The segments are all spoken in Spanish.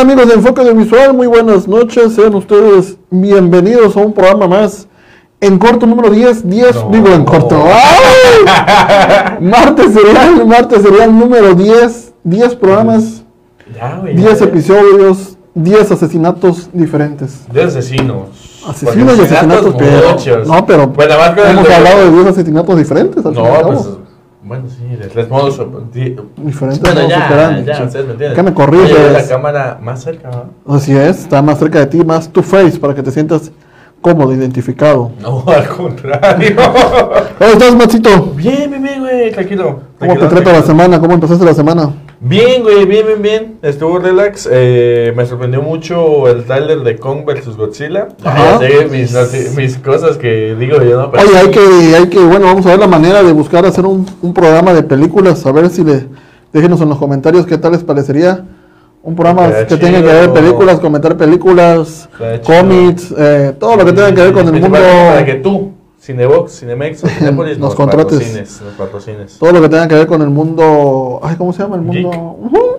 Hola, ¿qué tal amigos de Enfoque de Visual? Muy buenas noches, sean ustedes bienvenidos a un programa más en corto número 10, 10, No. digo en corto, ¡ay! martes serial, martes serial número 10, 10 programas, Ya, güey. 10 ya. episodios, 10 asesinatos diferentes. De asesinos. Asesinos y asesinatos, pero, no, pero Bueno, hemos hablado de 10 asesinatos diferentes. al No, pues. Bueno, sí, de tres modos. Diferentes Bueno, modos ya, ya, ustedes me entienden. ¿Qué me Oye, corriges? la cámara más cerca, ¿no? Así es, está más cerca de ti, más tu face para que te sientas cómodo, identificado. No, al contrario. ¿Cómo estás, Maxito? bien, bien, bien, güey, tranquilo. ¿Cómo te trata la semana? ¿Cómo empezaste la semana? Bien, güey, bien, bien, bien. Estuvo relax. Eh, me sorprendió mucho el trailer de Kong vs Godzilla. Ajá. Ya sé mis, cosas que digo yo, ¿no? Pero Oye, hay que, hay que, bueno, vamos a ver la manera de buscar hacer un, un programa de películas, a ver si le, déjenos en los comentarios qué tal les parecería. Un programa que tenga que ver películas, comentar películas, cómics, eh, todo lo que tenga que ver con el mundo, Para que tú, Cinebox, Cinemex o Cinépolis, Nos nos, contrates. patrocines, nos patrocines. todo lo que tenga que ver con el mundo, ay, ¿cómo se llama? El mundo.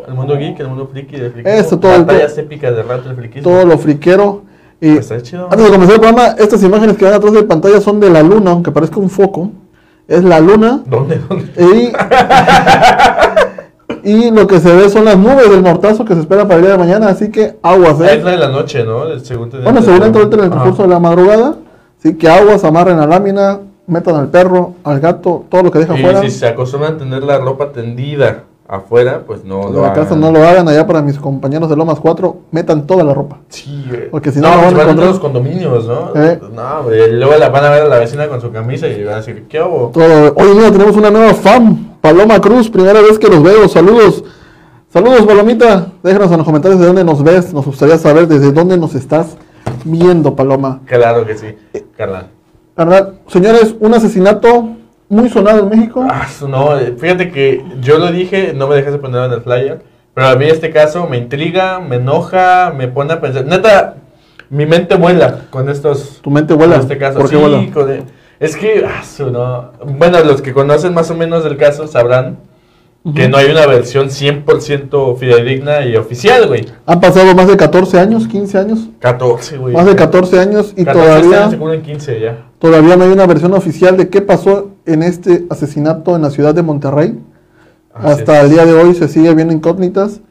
El mundo geek, el mundo friki de friki. Eso, todo el- épicas de rato del frikismo. todo lo friquero. Y Pues está chido. Antes de comenzar el programa, estas imágenes que van atrás de pantalla son de la luna, aunque parezca un foco. Es la luna. ¿Dónde? ¿Dónde? Y, y lo que se ve son las nubes del mortazo que se espera para el día de mañana. Así que aguas, Ah, ¿eh? la de la noche, ¿no? Según Bueno, según entra en el transcurso de la madrugada. Así que aguas, amarren la lámina, metan al perro, al gato, todo lo que deja Y afuera. si se acostumbran a tener la ropa tendida afuera, pues no lo la casa hagan. no lo hagan. Allá para mis compañeros de Lomas 4, metan toda la ropa. Sí, güey. Porque si no, no, no van a se van a encontrar- los condominios, ¿no? Eh. No, güey. Luego la van a ver a la vecina con su camisa y van a decir, ¿qué hago? Todo. Hoy mira, tenemos una nueva fan, Paloma Cruz, primera vez que los veo. Saludos. Saludos, Palomita. Déjanos en los comentarios de dónde nos ves. Nos gustaría saber desde dónde nos estás viendo, Paloma. Claro que sí, carnal. ¿Verdad? Señores, un asesinato muy sonado en México. Ah, no, eh, fíjate que yo lo dije, no me dejaste ponerlo en el flyer, pero a mí este caso me intriga, me enoja, me pone a pensar. Neta, mi mente vuela con estos. Tu mente vuela. Con este caso. ¿Por qué Sí, vuela? con el- es que, ah, no. Bueno, los que conocen más o menos del caso sabrán que no hay una versión 100% fidedigna y oficial, güey. Han pasado más de 14 años, 15 años. 14, güey. Más de 14 años y 14 este año todavía, se cumplen 15 ya. todavía no hay una versión oficial de qué pasó en este asesinato en la ciudad de Monterrey. Así Hasta es. el día de hoy se sigue viendo incógnitas.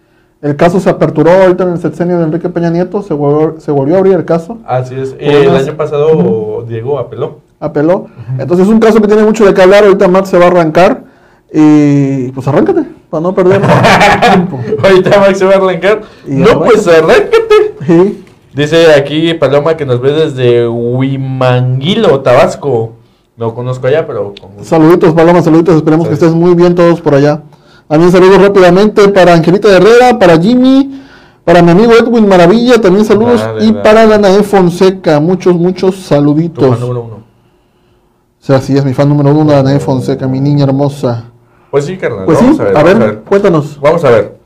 El caso se aperturó ahorita en el sexenio de Enrique Peña Nieto, se volvió, se volvió a abrir el caso, Así es. Y el año pasado Diego apeló. apeló. Entonces es un caso que tiene mucho de qué hablar, ahorita Matt se va a arrancar y pues arráncate, para no perder tiempo. Ahorita Max se va a arrancar. Y no, pues arráncate. Sí. Dice aquí Paloma que nos ve desde Huimanguilo, Tabasco. No conozco allá, pero con. Saluditos, Paloma, saluditos, esperemos que estés muy bien todos por allá. También saludos rápidamente para Angelita Herrera, para Jimmy, para mi amigo Edwin Maravilla, también saludos, Dale, y dale. para Danae Fonseca, muchos, muchos Tu saluditos. fan número uno. O sea, sí, es mi fan número uno, Danae Fonseca, mi niña hermosa. Pues sí, carnal. Pues vamos sí, a ver. a ver, cuéntanos. Vamos a ver.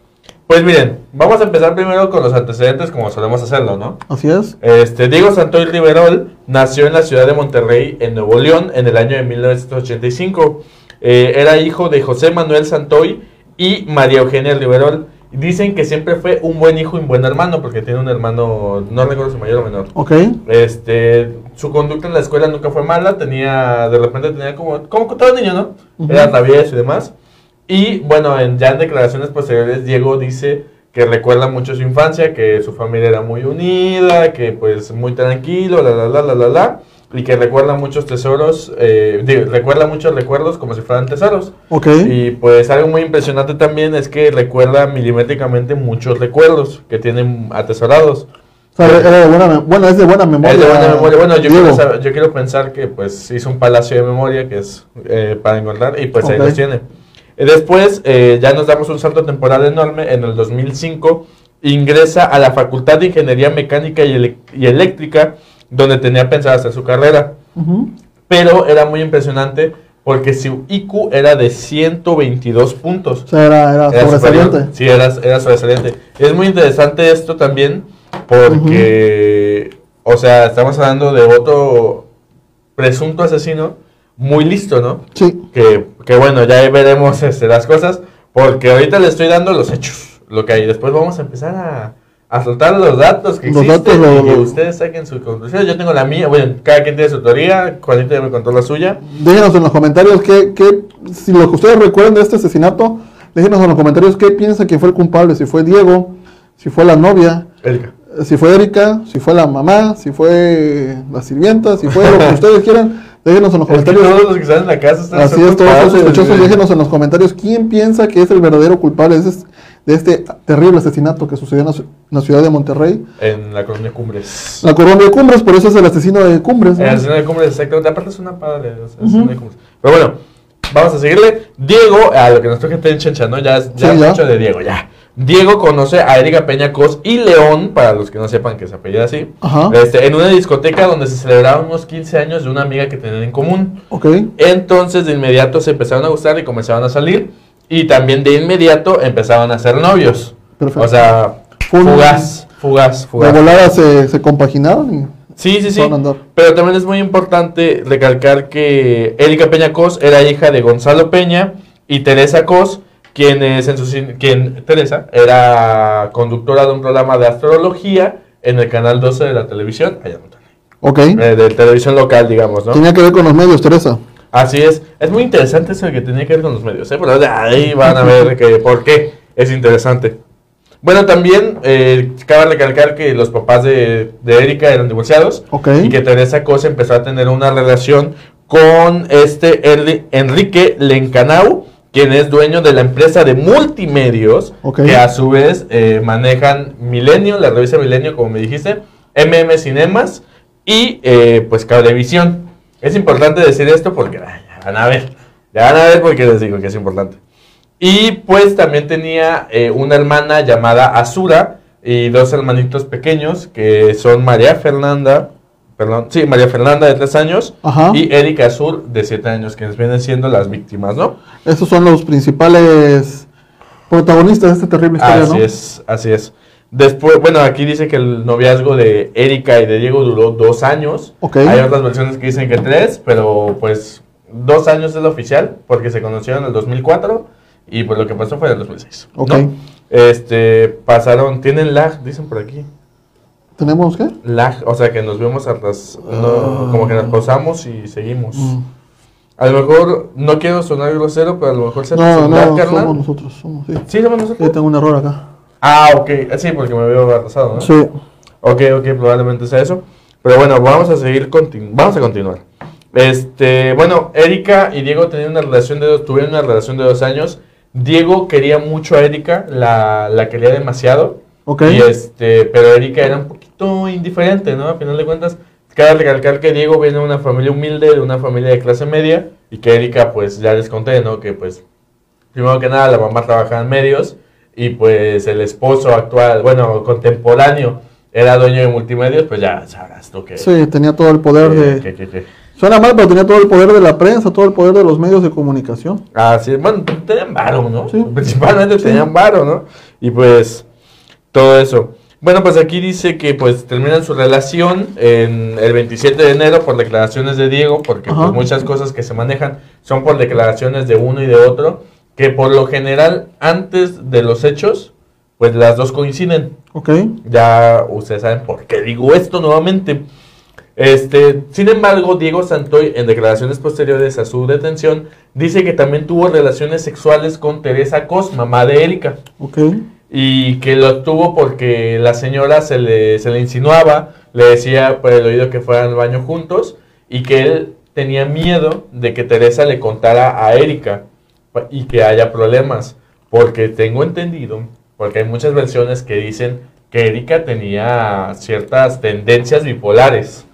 Pues miren, vamos a empezar primero con los antecedentes como solemos hacerlo, ¿no? Así es. Este, Diego Santoy Riverol nació en la ciudad de Monterrey, en Nuevo León, en el año de 1985. Eh, era hijo de José Manuel Santoy y María Eugenia Riverol. Dicen que siempre fue un buen hijo y un buen hermano, porque tiene un hermano, no recuerdo si mayor o menor. Ok. Este, su conducta en la escuela nunca fue mala, tenía, de repente tenía como, como todo niño, ¿no? Era travieso y demás. Y bueno, en, ya en declaraciones posteriores, Diego dice que recuerda mucho su infancia, que su familia era muy unida, que pues muy tranquilo, la la la la la la, y que recuerda muchos tesoros, eh, digo, recuerda muchos recuerdos como si fueran tesoros. Ok. Y pues algo muy impresionante también es que recuerda milimétricamente muchos recuerdos que tienen atesorados. O sea, era de buena, bueno, es de buena memoria. Es de buena memoria. Bueno, yo quiero, saber- yo quiero pensar que pues hizo un palacio de memoria que es eh, para encontrar y pues ahí los tiene. Después eh, ya nos damos un salto temporal enorme. En el 2005 ingresa a la Facultad de Ingeniería Mecánica y, Ele- y Eléctrica donde tenía pensado hacer su carrera. Pero era muy impresionante porque su IQ era de 122 puntos. O sea, era, era Era sobresaliente. Sí, era, era sobresaliente. Es muy interesante esto también porque, o sea, estamos hablando de otro presunto asesino muy listo, ¿no? Sí. Que, que bueno, ya ahí veremos este, las cosas porque ahorita le estoy dando los hechos. lo que hay. Después vamos a empezar a, a soltar los datos que Los existen datos, y lo- ustedes saquen su conclusión. Yo tengo la mía, bueno, cada quien tiene su teoría, Juanita ya me contó la suya. Déjenos en los comentarios qué, qué, si lo que ustedes recuerdan de este asesinato, déjenos en los comentarios qué piensan que fue el culpable, si fue Diego, si fue la novia, Erika. si fue Erika, si fue la mamá, si fue la sirvienta, si fue lo que ustedes quieran, déjenos en los Es que comentarios. todos los que están en la casa están Así es, todos los sospechosos, déjenos en los comentarios quién piensa que es el verdadero culpable de este, de este terrible asesinato que sucedió en la, ci- en la ciudad de Monterrey. En la colonia Cumbres. La colonia de Cumbres, por eso es el asesino de Cumbres. ¿no? En la escena de Cumbres, exactamente. Aparte es una padre. o sea, de Cumbres. Pero bueno, vamos a seguirle. Diego, a lo que nos toca en Chencha, ¿no? Ya, ya, Sí, ya. mucho de Diego, ya. Diego conoce a Erika Peña Cos y León, para los que no sepan que se apellida así, Ajá. este, en una discoteca donde se celebraban unos 15 años de una amiga que tenían en común. Ok. Entonces de inmediato se empezaron a gustar y comenzaron a salir. Y también de inmediato empezaron a ser novios. Perfecto. O sea, un- fugaz, fugaz, De fugaz. volada se, se compaginaron y Sí, sí, sí. Pero también es muy importante recalcar que Erika Peña Cos era hija de Gonzalo Peña y Teresa Cos, quienes en sus quien Teresa era conductora de un programa de astrología en el canal 12 de la televisión, allá Monterrey. Ok. Eh, de televisión local, digamos, ¿no? Tenía que ver con los medios, Teresa. Así es. Es muy interesante eso de que tenía que ver con los medios, ¿eh? Pero de ahí van a ver que por qué es interesante. Bueno, también eh, cabe recalcar que los papás de, de Erika eran divorciados y que Teresa Cosa empezó a tener una relación con este Erli- Enrique Lencanau, quien es dueño de la empresa de multimedios, que a su vez eh, manejan Milenio, la revista Milenio, como me dijiste, MM Cinemas y eh, pues Cablevisión. Es importante decir esto porque ah, ya van a ver, ya van a ver porque les digo que es importante. Y pues también tenía eh, una hermana llamada Azura y dos hermanitos pequeños que son María Fernanda, perdón, sí, María Fernanda de tres años Ajá. y Erika Azul de siete años, que vienen siendo las víctimas, ¿no? Esos son los principales protagonistas de esta terrible historia, Así ¿no? es, así es. Después, bueno, aquí dice que el noviazgo de Erika y de Diego duró dos años. Ok. Hay otras versiones que dicen que tres, pero pues dos años es lo oficial, porque se conocieron en el 2004 y pues lo que pasó fue en el 2006. ¿no? Ok. Este, pasaron, tienen lag, dicen por aquí. ¿Tenemos qué? Lag, o sea que nos vemos atrás, no, como que nos pausamos y seguimos. Mm. A lo mejor, no quiero sonar grosero, pero a lo mejor se No, no, somos nosotros. Somos, sí. Sí, somos nosotros. Sí, tengo un error acá. Ah, ok, sí, porque me veo atrasado, ¿no? Sí. Ok, ok, probablemente sea eso. Pero bueno, vamos a seguir, vamos a continuar. Este, bueno, Erika y Diego tenían una relación de dos, tuvieron una relación de dos años. Diego quería mucho a Erika, la, la quería demasiado. Ok. Y este, pero Erika era un poquito indiferente, ¿no? A final de cuentas, cabe recalcar que Diego viene de una familia humilde, de una familia de clase media, y que Erika, pues ya les conté, ¿no? Que pues, primero que nada, la mamá trabajaba en medios, y pues el esposo actual, bueno, contemporáneo, era dueño de multimedios, pues ya sabrás tú que... Sí, tenía todo el poder que- de... que- que- que- Suena mal, pero tenía todo el poder de la prensa, todo el poder de los medios de comunicación. Ah, sí, bueno, tenían varo, ¿no? Sí. Principalmente Sí. tenían varo, ¿no? Y pues, todo eso. Bueno, pues aquí dice que pues terminan su relación en el 27 de enero por declaraciones de Diego, porque pues, muchas cosas que se manejan son por declaraciones de uno y de otro, que por lo general antes de los hechos, pues las dos coinciden. Ok. Ya ustedes saben por qué digo esto nuevamente. Este, sin embargo, Diego Santoy, en declaraciones posteriores a su detención, dice que también tuvo relaciones sexuales con Teresa Cos, mamá de Erika, Ok. y que lo tuvo porque la señora se le, se le insinuaba, le decía por el oído que fueran al baño juntos, y que él tenía miedo de que Teresa le contara a Erika y que haya problemas, porque tengo entendido, porque hay muchas versiones que dicen que Erika tenía ciertas tendencias bipolares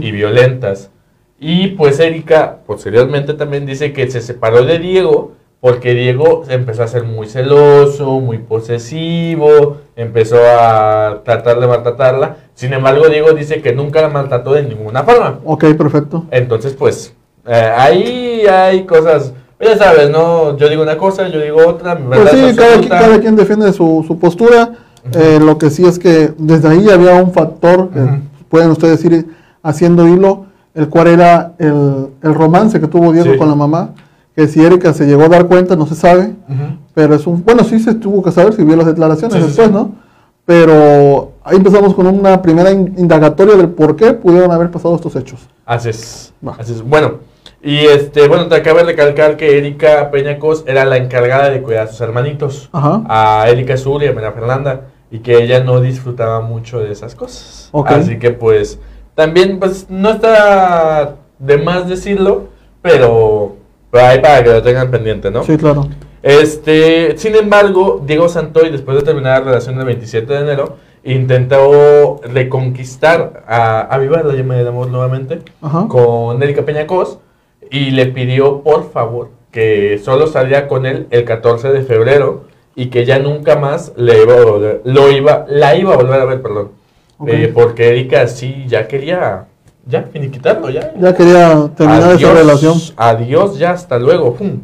y violentas. Y pues Erika posteriormente también dice que se separó de Diego porque Diego empezó a ser muy celoso, muy posesivo, empezó a tratar de maltratarla. Sin embargo, Diego dice que nunca la maltrató de ninguna forma. Ok, perfecto. Entonces, pues, eh, ahí hay cosas, ya sabes, ¿no? Yo digo una cosa, yo digo otra, mi Pues sí, cada, absoluta. cada quien defiende su, su postura. Eh, lo que sí es que desde ahí había un factor, que Ujú. pueden ustedes ir haciendo hilo, el cual era el, el romance que tuvo Diego Sí. con la mamá, que si Erika se llegó a dar cuenta, no se sabe, Ujú. pero es un, bueno, sí se tuvo que saber si vio las declaraciones Sí, después, sí. ¿no? Pero ahí empezamos con una primera in- indagatoria del por qué pudieron haber pasado estos hechos. Así es. Así es. Bueno, y este, bueno, te acabo de recalcar que Erika Peñacos era la encargada de cuidar a sus hermanitos, Ajá. a Erika Azul y a María Fernanda, y que ella no disfrutaba mucho de esas cosas. Así que pues, también pues no está de más decirlo, pero, pero ahí para que lo tengan pendiente, ¿no? Sí, claro. Este, sin embargo, Diego Santoy, después de terminar la relación el 27 de enero, intentó reconquistar a, avivar la llama del amor nuevamente Ajá. con Erika Peñacos y le pidió por favor que solo salía con él el 14 de febrero y que ya nunca más le iba a volver, lo iba, la iba a volver a ver, perdón. Eh, porque Erika sí ya quería ya finiquitarlo, ya. Ya quería terminar Adiós, esa relación. Adiós, ya hasta luego. pum.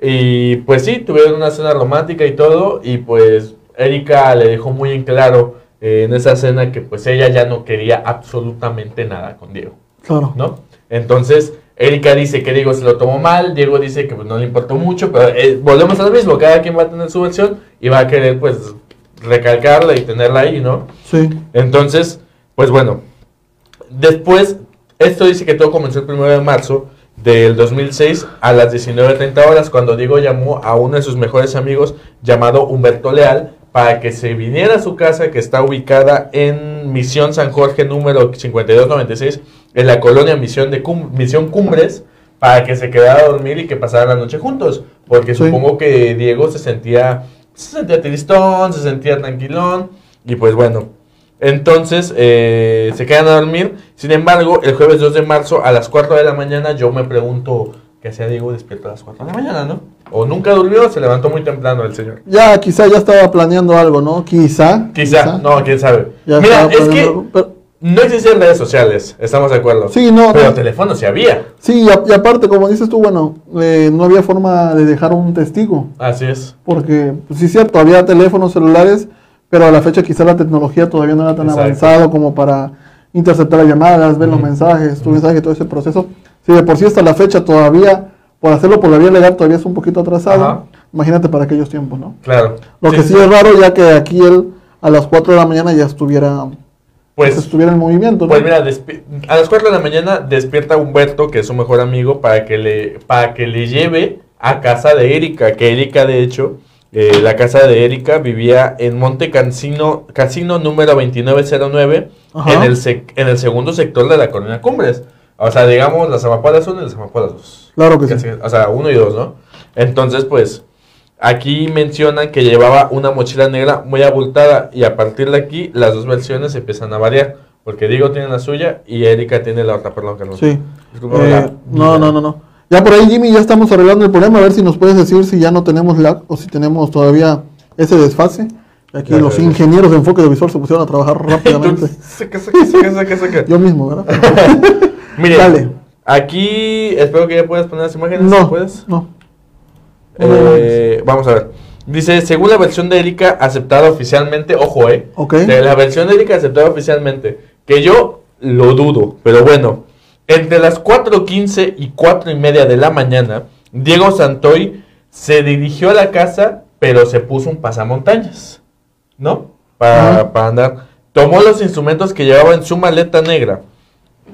Y pues sí, tuvieron una cena romántica y todo. Y pues Erika le dejó muy en claro eh, en esa cena que pues ella ya no quería absolutamente nada con Diego, Claro. ¿no? Entonces, Erika dice que Diego se lo tomó mal, Diego dice que pues, no le importó mucho, pero eh, volvemos a lo mismo, cada quien va a tener su versión y va a querer pues recalcarla y tenerla ahí, ¿no? Sí. Entonces, pues bueno, después, esto dice que todo comenzó el 1 de marzo del 2006 a las 19.30 horas cuando Diego llamó a uno de sus mejores amigos llamado Humberto Leal para que se viniera a su casa que está ubicada en Misión San Jorge número 5296 en la colonia Misión, de Cum- Misión Cumbres para que se quedara a dormir y que pasara la noche juntos porque Sí. supongo que Diego se sentía se sentía tristón, se sentía tranquilón y pues bueno, entonces eh, se quedan a dormir. Sin embargo, el jueves 2 de marzo a las 4 de la mañana yo me pregunto qué hacía Diego despierto a las 4 de la mañana, ¿no? O nunca durmió, se levantó muy temprano el señor. Ya, quizá ya estaba planeando algo, ¿no? Quizá. Quizá, no, quién sabe. Ya Mira, es que algo, pero- no existían redes sociales, estamos de acuerdo. Sí, no, Pero no. teléfono sí había. Sí, y, a- y aparte, como dices tú, bueno, eh, no había forma de dejar un testigo. Así es. Porque, pues, sí es cierto, había teléfonos celulares, pero a la fecha quizá la tecnología todavía no era tan Exacto. avanzado como para interceptar las llamadas, ver los mensajes, tu mensaje, todo ese proceso. Si de por sí hasta la fecha todavía, por hacerlo por la vía legal, todavía es un poquito atrasado. Ajá. Imagínate para aquellos tiempos, ¿no? Claro. Lo que sí es raro, ya que aquí él a las 4 de la mañana ya estuviera, pues, Pues, estuviera en movimiento, ¿no? Pues mira, a las 4 de la mañana despierta Humberto, que es su mejor amigo, para que le, para que le lleve a casa de Erika, que Erika de hecho, eh, la casa de Erika vivía en Monte Casino, Casino número 2909, Ajá. en el, sec- en el segundo sector de la colonia Cumbres. O sea, digamos las amapolas 1 y las amapolas 2. Claro que sí. O sea, uno y dos, ¿no? Entonces, pues, aquí mencionan que llevaba una mochila negra muy abultada y a partir de aquí las dos versiones empiezan a variar. Porque Diego tiene la suya y Erika tiene la otra, perdón, que no. Sí. Eh, no, no, no, no. Ya por ahí, Jimmy, ya estamos arreglando el problema. A ver si nos puedes decir si ya no tenemos lag o si tenemos todavía ese desfase. Aquí Ya, los ingenieros de enfoque de visual se pusieron a trabajar rápidamente. Saca, saca, saca, saca, saca. Yo mismo, ¿verdad? Dale. aquí espero que ya puedas poner las imágenes. si no, puedes. no. Eh, vamos a ver. Dice, según la versión de Erika aceptada oficialmente, ojo, eh. Ok. De la versión de Erika aceptada oficialmente, que yo lo dudo, pero bueno. Entre las 4.15 y 4 y media de la mañana, Diego Santoy se dirigió a la casa, pero se puso un pasamontañas, ¿no? Para, para andar. Tomó los instrumentos que llevaba en su maleta negra.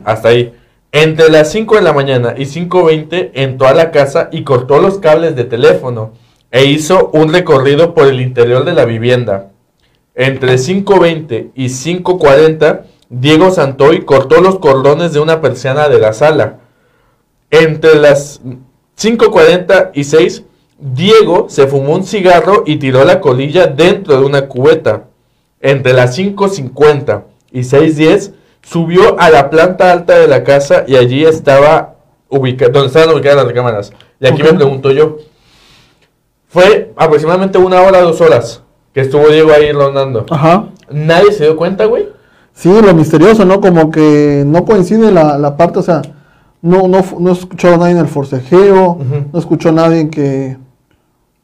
Hasta ahí. Entre las 5 de la mañana y 5.20 entró a la casa y cortó los cables de teléfono e hizo un recorrido por el interior de la vivienda. Entre 5.20 y 5.40, Diego Santoy cortó los cordones de una persiana de la sala. Entre las 5.40 y 6, Diego se fumó un cigarro y tiró la colilla dentro de una cubeta. Entre las 5.50 y 6.10, subió a la planta alta de la casa y allí estaba ubicada, donde estaban ubicadas las recámaras. Y aquí me pregunto yo, fue aproximadamente una hora, dos horas que estuvo Diego ahí rondando. Ajá. Nadie se dio cuenta, güey. Sí, lo misterioso, ¿no? Como que no coincide la, la parte, o sea, no, no, no escuchó a nadie en el forcejeo, no escuchó a nadie que...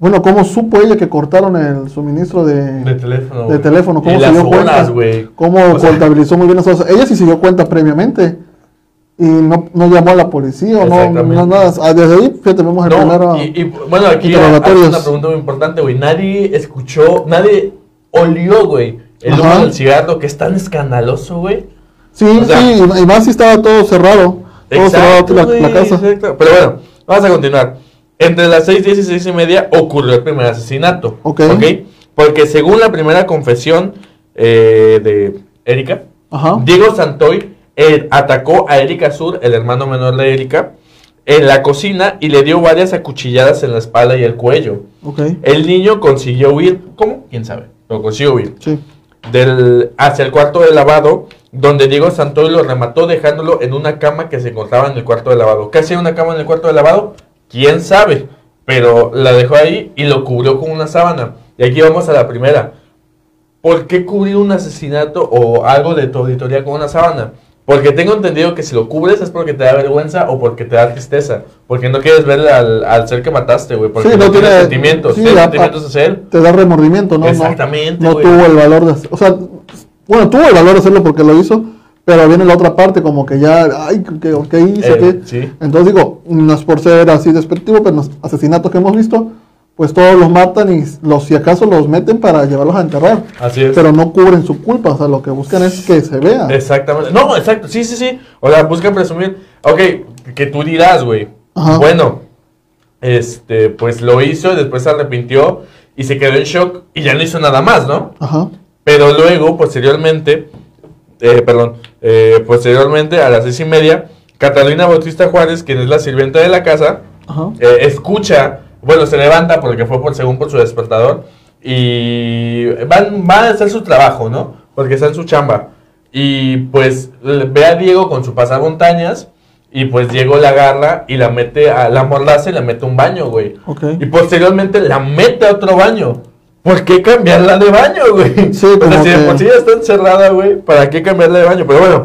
Bueno, ¿cómo supo ella que cortaron el suministro de, De teléfono. de teléfono? ¿Cómo y se las dio cuenta? ¿Cómo O sea, contabilizó muy bien las cosas? Ella sí se dio cuenta previamente. y no, no llamó a la policía o no, nada. Ah, Desde ahí, fíjate, vemos el No, primero. y, y, bueno, aquí hay una pregunta muy importante, güey. Nadie escuchó, nadie olió, güey, el humo del cigarro, que es tan escandaloso, güey. sí, o sea- sí, y más si estaba todo cerrado. Todo cerrado la, casa. exacto. Pero bueno, vamos a continuar. Entre las 6, 10 y 6 y media ocurrió el primer asesinato. Ok. Porque según la primera confesión eh, de Erika, Ajá. Diego Santoy eh, atacó a Erika Sur, el hermano menor de Erika, en la cocina y le dio varias acuchilladas en la espalda y el cuello. El niño consiguió huir, ¿cómo? ¿Quién sabe? Pero consiguió huir. sí. Del, hacia el cuarto de lavado, donde Diego Santoy lo remató dejándolo en una cama que se encontraba en el cuarto de lavado. ¿Qué hacía una cama en el cuarto de lavado? ¿Quién sabe? Pero la dejó ahí y lo cubrió con una sábana. Y aquí vamos a la primera. ¿Por qué cubrir un asesinato o algo de tu auditoría con una sábana? Porque tengo entendido que si lo cubres es porque te da vergüenza o porque te da tristeza. Porque no quieres ver al, al ser que mataste, güey. Porque Sí, no, tiene- sentimientos. sí, ¿Tienes a- sentimientos él? Te da remordimiento, ¿no? Exactamente, No, tuvo el valor de hacer- O sea, bueno, tuvo el valor de hacerlo porque lo hizo, pero viene la otra parte, como que ya, ay, ¿qué, qué hice? Eh, qué? sí. Entonces digo, no es por ser así despectivo, pero los asesinatos que hemos visto, pues todos los matan y los, si acaso los meten para llevarlos a enterrar. Así es. Pero no cubren su culpa, o sea, lo que buscan es que se vea. Exactamente. No, exacto. Sí, sí, sí. O sea, buscan presumir. Ok, que tú dirás, güey. Bueno, este, pues lo hizo, después se arrepintió y se quedó en shock y ya no hizo nada más, ¿no? Ajá. Pero luego, posteriormente, eh, perdón, eh, posteriormente a las seis y media, Catalina Bautista Juárez, quien es la sirvienta de la casa, Ajá. eh, escucha, bueno, se levanta porque fue por según por su despertador y van, van a hacer su trabajo, ¿no? Porque está en su chamba. Y pues le- ve a Diego con su pasamontañas y pues Diego la agarra y la mete a la mordaza y la mete a un baño, güey. Ok. Y posteriormente la mete a otro baño. ¿Por qué cambiarla de baño, güey? Sí, o sea, si de que- por sí ya está encerrada, güey, ¿para qué cambiarla de baño? Pero bueno,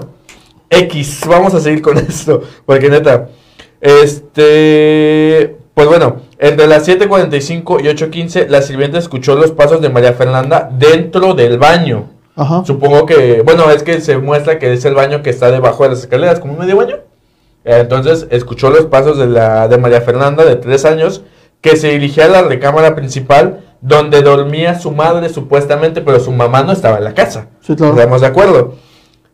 X, vamos a seguir con esto. Porque neta, este. Pues bueno, entre las 7:45 y 8:15, la sirvienta escuchó los pasos de María Fernanda dentro del baño. Ajá. Supongo que, bueno, es que se muestra que es el baño que está debajo de las escaleras, como un medio baño. Entonces escuchó los pasos de, la, de María Fernanda, de tres años, que se dirigía a la recámara principal donde dormía su madre supuestamente, pero su mamá no estaba en la casa. Sí, claro. Estamos de acuerdo.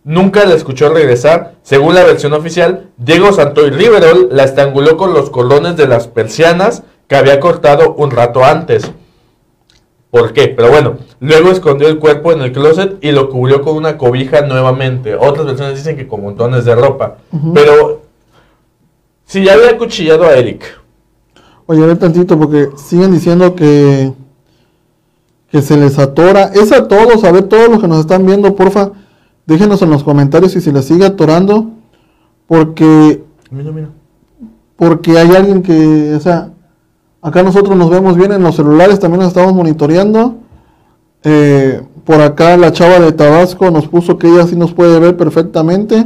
Nunca la escuchó regresar. Según la versión oficial, Diego Santoy Riverol la estranguló con los cordones de las persianas que había cortado un rato antes. ¿Por qué? Pero bueno, luego escondió el cuerpo en el closet y lo cubrió con una cobija nuevamente. Otras versiones dicen que con montones de ropa. Pero si ya había acuchillado a Eric, Oye, a ver tantito, porque siguen diciendo que, que se les atora. Es a todos, a ver, todos los que nos están viendo, porfa, déjenos en los comentarios si se les sigue atorando, porque, mira, mira. porque hay alguien que, o sea, acá nosotros nos vemos bien en los celulares, también nos estamos monitoreando. Eh, por acá la chava de Tabasco nos puso que ella sí nos puede ver perfectamente.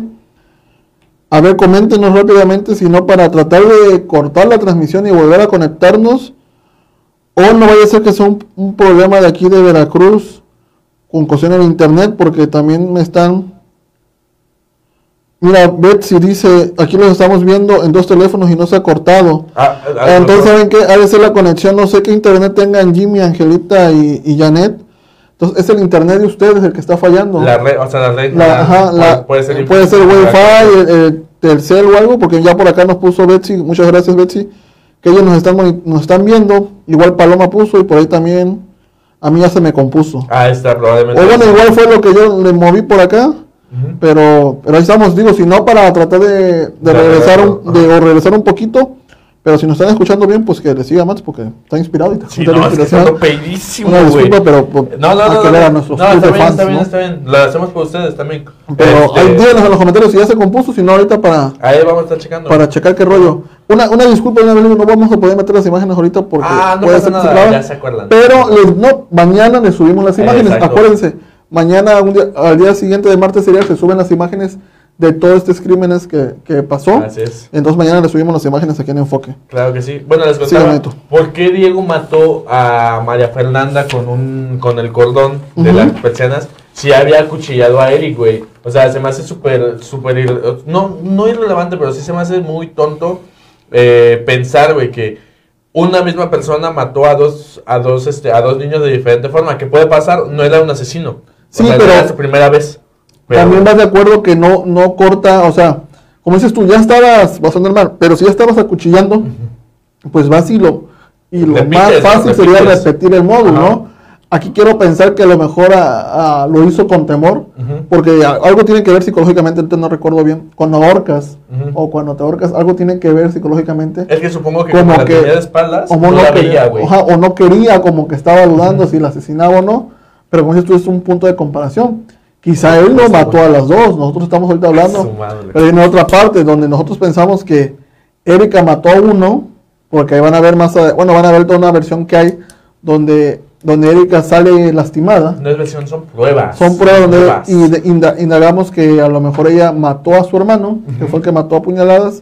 A ver, coméntenos rápidamente, si no, para tratar de cortar la transmisión y volver a conectarnos. O no vaya a ser que sea un, un problema de aquí de Veracruz con cuestión en internet, porque también me están. Mira, Betsy dice: aquí los estamos viendo en dos teléfonos y no se ha cortado. Ah, ah, Entonces, no, ¿saben qué? Ha de ser la conexión, no sé qué internet tengan Jimmy, Angelita y, y Janet. Entonces, es el internet de ustedes el que está fallando. La red, o sea, la red. La- ajá, la- puede ser, puede ser Wi-Fi, el, el Telcel o algo, porque ya por acá nos puso Betsy, muchas gracias Betsy, que ellos nos están, nos están viendo, igual Paloma puso y por ahí también a mí ya se me compuso. Ah, está probablemente. O bueno, igual fue lo que yo le moví por acá, pero, pero ahí estamos, digo, si no para tratar de, de regresar, un, de, o regresar un poquito, pero si nos están escuchando bien, pues que le siga más, porque está inspirado y está Sí, no, la es que pedísimo, Una disculpa, pero pues, No, no, hay no. que no, ver a nuestros no, está bien, fans, está bien, está bien. Lo hacemos por ustedes también. Pero Este, ahí díganos en los comentarios si ya se compuso, si no ahorita para, Ahí vamos a estar checando. para checar qué rollo. Una, una disculpa, una vez no vamos a poder meter las imágenes ahorita porque Ah, no puede pasa ser que se nada, ya se acuerdan. Pero les- no, mañana les subimos las imágenes, Exacto. acuérdense. Mañana, un día- al día siguiente de martes sería se suben las imágenes de todos estos crímenes que, que pasó. Así es. Entonces mañana les subimos las imágenes aquí en Enfoque. Claro que sí. Bueno, les contaba. ¿por qué Diego mató a María Fernanda con un con el cordón de las persianas? si había acuchillado a Eric, güey. O sea, se me hace súper, súper, no, no irrelevante, pero sí se me hace muy tonto eh, pensar, güey, que una misma persona mató a dos, a dos, este, a dos niños de diferente forma. ¿Qué puede pasar? No era un asesino. Sí, o sea, pero- era su primera vez. Pero- También vas de acuerdo que no, no corta, o sea, como dices tú, ya estabas, vas a normal, pero si ya estabas acuchillando, pues vas y lo, y lo Repites, más fácil sería repetir el módulo, Ajá. ¿no? Aquí quiero pensar que a lo mejor a- a- lo hizo con temor, Ujú. porque algo tiene que ver psicológicamente, no recuerdo bien, cuando ahorcas o cuando te ahorcas, algo tiene que ver psicológicamente. Es que supongo que como como la que- de espaldas, Como no, la quería, o no quería, como que estaba dudando si la asesinaba o no, pero como dices tú, es un punto de comparación. Quizá él no mató a las dos, nosotros estamos ahorita hablando, pero en otra parte donde nosotros pensamos que Erika mató a uno, porque ahí van a ver más, bueno, van a ver toda una versión que hay donde, donde Erika sale lastimada. No es versión, son pruebas. Son pruebas inda- indagamos que a lo mejor ella mató a su hermano, que fue el que mató a puñaladas,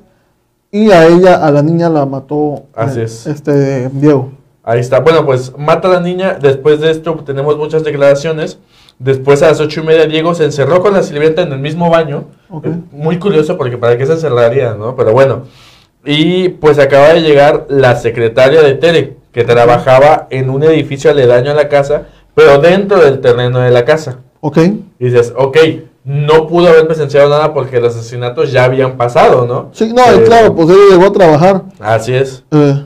y a ella, a la niña la mató Así eh, es. este Diego. Ahí está. Bueno, pues mata a la niña. Después de esto tenemos muchas declaraciones. Después a las ocho y media Diego se encerró con la sirvienta en el mismo baño. Eh, Muy curioso porque para qué se encerraría, ¿no? Pero bueno. Y pues acaba de llegar la secretaria de Tere, que trabajaba en un edificio aledaño a la casa, pero dentro del terreno de la casa. Ok, Y dices, ok, no pudo haber presenciado nada porque los asesinatos ya habían pasado, ¿no? sí, no, Eh, claro, pues ella llegó a trabajar. Así es. eh,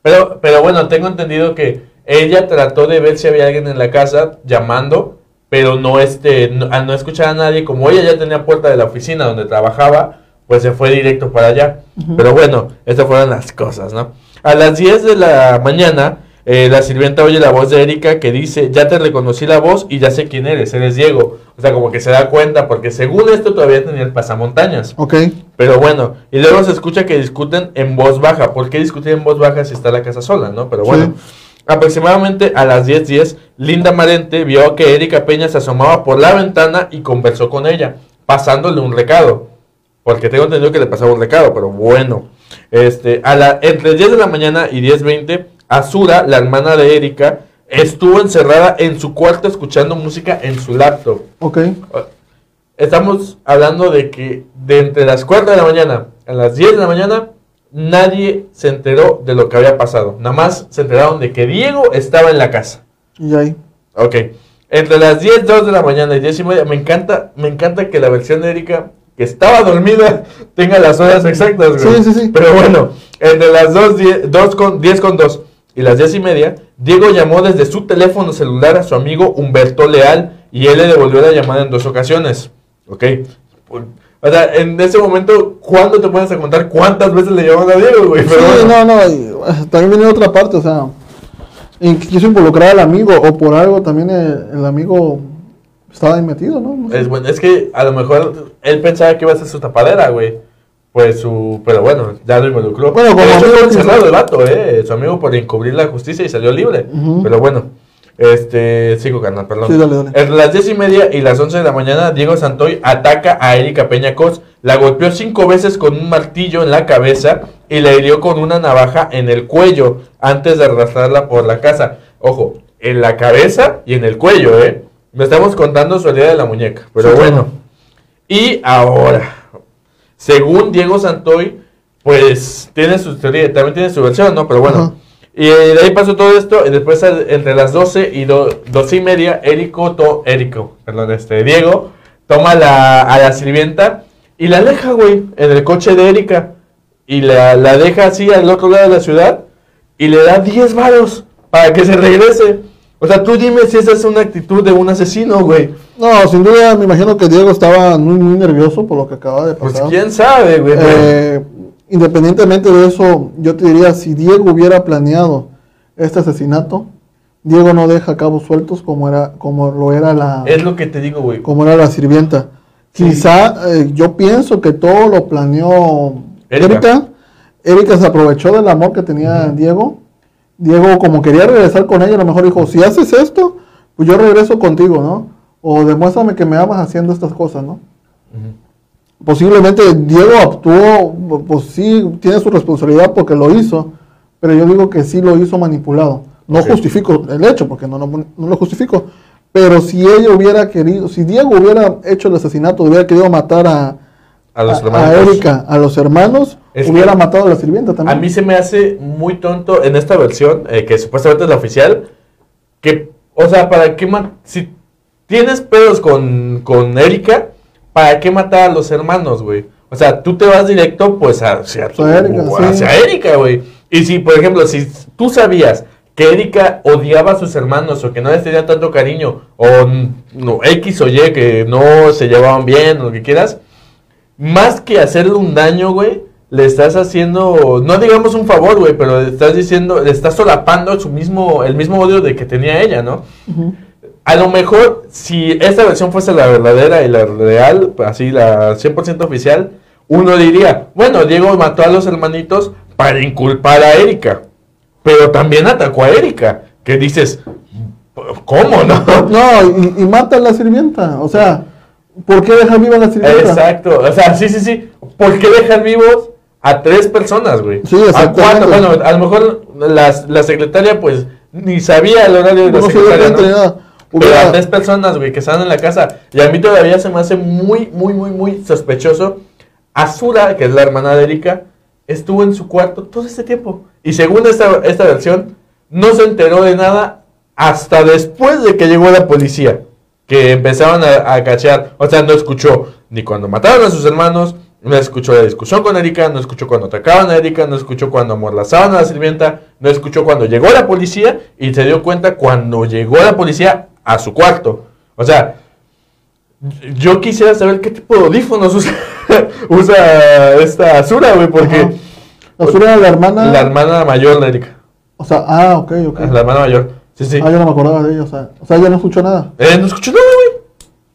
Pero, pero bueno, tengo entendido que ella trató de ver si había alguien en la casa llamando, pero no este, no- al no escuchar a nadie, como ella ya tenía puerta de la oficina donde trabajaba, pues se fue directo para allá. Pero bueno, estas fueron las cosas, ¿no? A las 10 de la mañana, eh, la sirvienta oye la voz de Erika que dice, ya te reconocí la voz y ya sé quién eres, eres Diego. O sea, como que se da cuenta, porque según esto todavía tenía el pasamontañas. ok, Pero bueno, y luego se escucha que discuten en voz baja. ¿Por qué discutir en voz baja si está la casa sola, no? Pero bueno, aproximadamente a las 10:10, Linda Marente vio que Erika Peña se asomaba por la ventana y conversó con ella, pasándole un recado. Porque tengo entendido que le pasaba un recado, pero bueno. Este, a la, entre 10 de la mañana y 10:20, Azura, la hermana de Erika, estuvo encerrada en su cuarto escuchando música en su laptop. ok, Estamos hablando de que de entre las 4 de la mañana a las 10 de la mañana nadie se enteró de lo que había pasado. Nada más se enteraron de que Diego estaba en la casa. y ahí. Ok. Entre las 10, 2 de la mañana y 10 y media, me encanta, me encanta que la versión de Erika, que estaba dormida, tenga las horas exactas, güey. Sí, sí, sí. Pero bueno, entre las 2, 10, 2 con, 10 con 2 y las 10 y media, Diego llamó desde su teléfono celular a su amigo Humberto Leal y él le devolvió la llamada en dos ocasiones. Ok. O sea, en ese momento, ¿cuándo te puedes a contar cuántas veces le llamaron a Diego, güey? Pero sí, bueno. no, no, también viene otra parte, o sea, en que quiso involucrar al amigo o por algo también el, el amigo estaba ahí metido, ¿no? No sé. Es, bueno, es que a lo mejor él pensaba que iba a ser su tapadera, güey. Pues su. Pero bueno, ya lo involucró. Bueno, como de hecho, fue encerrado el vato, eh. Su amigo por encubrir la justicia y salió libre. Pero bueno, este. Sigo, carnal, perdón. Sí, dale, dale. Entre las 10 y media y las 11 de la mañana, Diego Santoy ataca a Erika Peña Cos. La golpeó cinco veces con un martillo en la cabeza y la hirió con una navaja en el cuello antes de arrastrarla por la casa. Ojo, en la cabeza y en el cuello, ¿eh? Me estamos contando su herida de la muñeca. Pero Sí, bueno. Y ahora, según Diego Santoy, pues tiene su teoría, también tiene su versión, ¿no? Pero bueno. Y de ahí pasó todo esto, y después entre las 12 y do- 12 y media, Érico, to, Érico, perdón, este, Diego, toma la, a la sirvienta y la deja, güey, en el coche de Erika. Y la, la deja así al otro lado de la ciudad y le da 10 varos para que se regrese. O sea, tú dime si esa es una actitud de un asesino, güey. No, sin duda me imagino que Diego estaba muy, muy nervioso por lo que acaba de Pues pasar. quién sabe, güey. Eh, independientemente de eso, yo te diría, si Diego hubiera planeado este asesinato, Diego no deja cabos sueltos como era, como lo era la, Es lo que te digo, güey. como era la sirvienta. Sí. Quizá eh, yo pienso que todo lo planeó Erika. Erika. Erika se aprovechó del amor que tenía Diego. Diego, como quería regresar con ella, a lo mejor dijo, si haces esto, pues yo regreso contigo, ¿no? O demuéstrame que me amas haciendo estas cosas, ¿no? Posiblemente Diego actuó, pues sí, tiene su responsabilidad porque lo hizo, pero yo digo que sí lo hizo manipulado. No justifico el hecho, porque no, no, no lo justifico, Pero si ella hubiera querido, si Diego hubiera hecho el asesinato, hubiera querido matar a, A los a- a Erika, a los hermanos, Es hubiera que- matado a la sirvienta A también. mí se me hace muy tonto en esta versión, eh, que supuestamente es la oficial, que, o sea, ¿para qué Si tienes pedos con, con Erika, ¿para qué matar a los hermanos, güey? O sea, tú te vas directo, pues, hacia, tu- Hacia Erika, sí. hacia Erika, güey. Y si, por ejemplo, si tú sabías que Erika odiaba a sus hermanos o que no les tenía tanto cariño, o no, X o Y, que no se llevaban bien, o lo que quieras, más que hacerle un daño, güey, le estás haciendo, no digamos un favor, güey, pero le estás diciendo, le estás solapando su mismo, el mismo odio de que tenía ella, ¿no? A lo mejor, si esta versión fuese la verdadera y la real, así la 100% oficial, uno diría, bueno, Diego mató a los hermanitos para inculpar a Erika, pero también atacó a Erika, que dices, ¿cómo, no? No, y, y mata a la sirvienta. O sea, ¿por qué deja viva a la sirvienta? Exacto, o sea, sí, sí, sí. ¿Por qué dejar vivos a tres personas, güey? Sí, A cuatro, bueno, a lo mejor las- la, secretaria, pues, ni sabía el horario de la No secretaria, ¿no? Pero Hubiera- a tres personas, güey, que estaban en la casa. Y a mí todavía se me hace muy, muy, muy, muy sospechoso. Azura, que es la hermana de Erika, estuvo en su cuarto todo este tiempo. Y según esta, esta versión, no se enteró de nada hasta después de que llegó la policía. Que empezaron a, a cachear. O sea, no escuchó ni cuando mataron a sus hermanos, no escuchó la discusión con Erika, no escuchó cuando atacaban a Erika, no escuchó cuando amordazaban a la sirvienta, no escuchó cuando llegó la policía y se dio cuenta cuando llegó la policía a su cuarto. O sea, yo quisiera saber qué tipo de audífonos usa, usa esta Azura, güey, porque Ajá. Azura era la hermana. la hermana mayor de Erika, O sea, ah, ok, ok. la hermana mayor, sí, sí. Ah, yo no me acordaba de ella. O sea, o sea ella no escuchó nada. Eh, no escuchó nada, güey.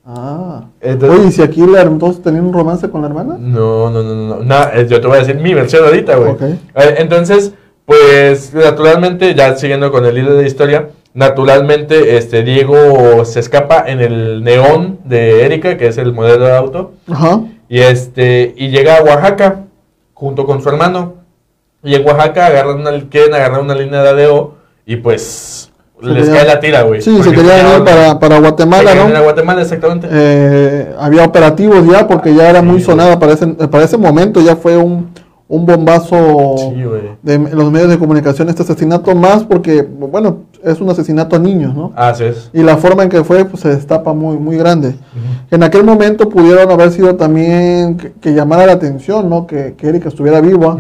Ah. Entonces- Oye, ¿y si aquí la, entonces tenían un romance con la hermana? No, no, no, no, no. Nah, eh, yo te voy a decir mi versión ahorita, güey. Ok. Eh, entonces, pues, naturalmente, ya siguiendo con el hilo de la historia, naturalmente, este, Diego se escapa en el neón de Erika, que es el modelo de auto, Ajá. y este, y llega a Oaxaca, junto con su hermano, y en Oaxaca agarran una, quieren agarrar una línea de ADO, y pues, Se les quería- cae la tira, güey. Sí, se Porque quería tenían- venir para, para Guatemala, querían ir ¿no? Guatemala, exactamente. Eh, había operativos ya porque ya era muy sonada para ese, para ese momento, ya fue un, un bombazo Sí, de los medios de comunicación este asesinato, más porque, bueno, es un asesinato a niños, ¿no? Así es. Y la forma en que fue, pues se destapa muy, muy grande. En aquel momento pudieron haber sido también que, que llamara la atención, ¿no? Que, que Erika estuviera viva.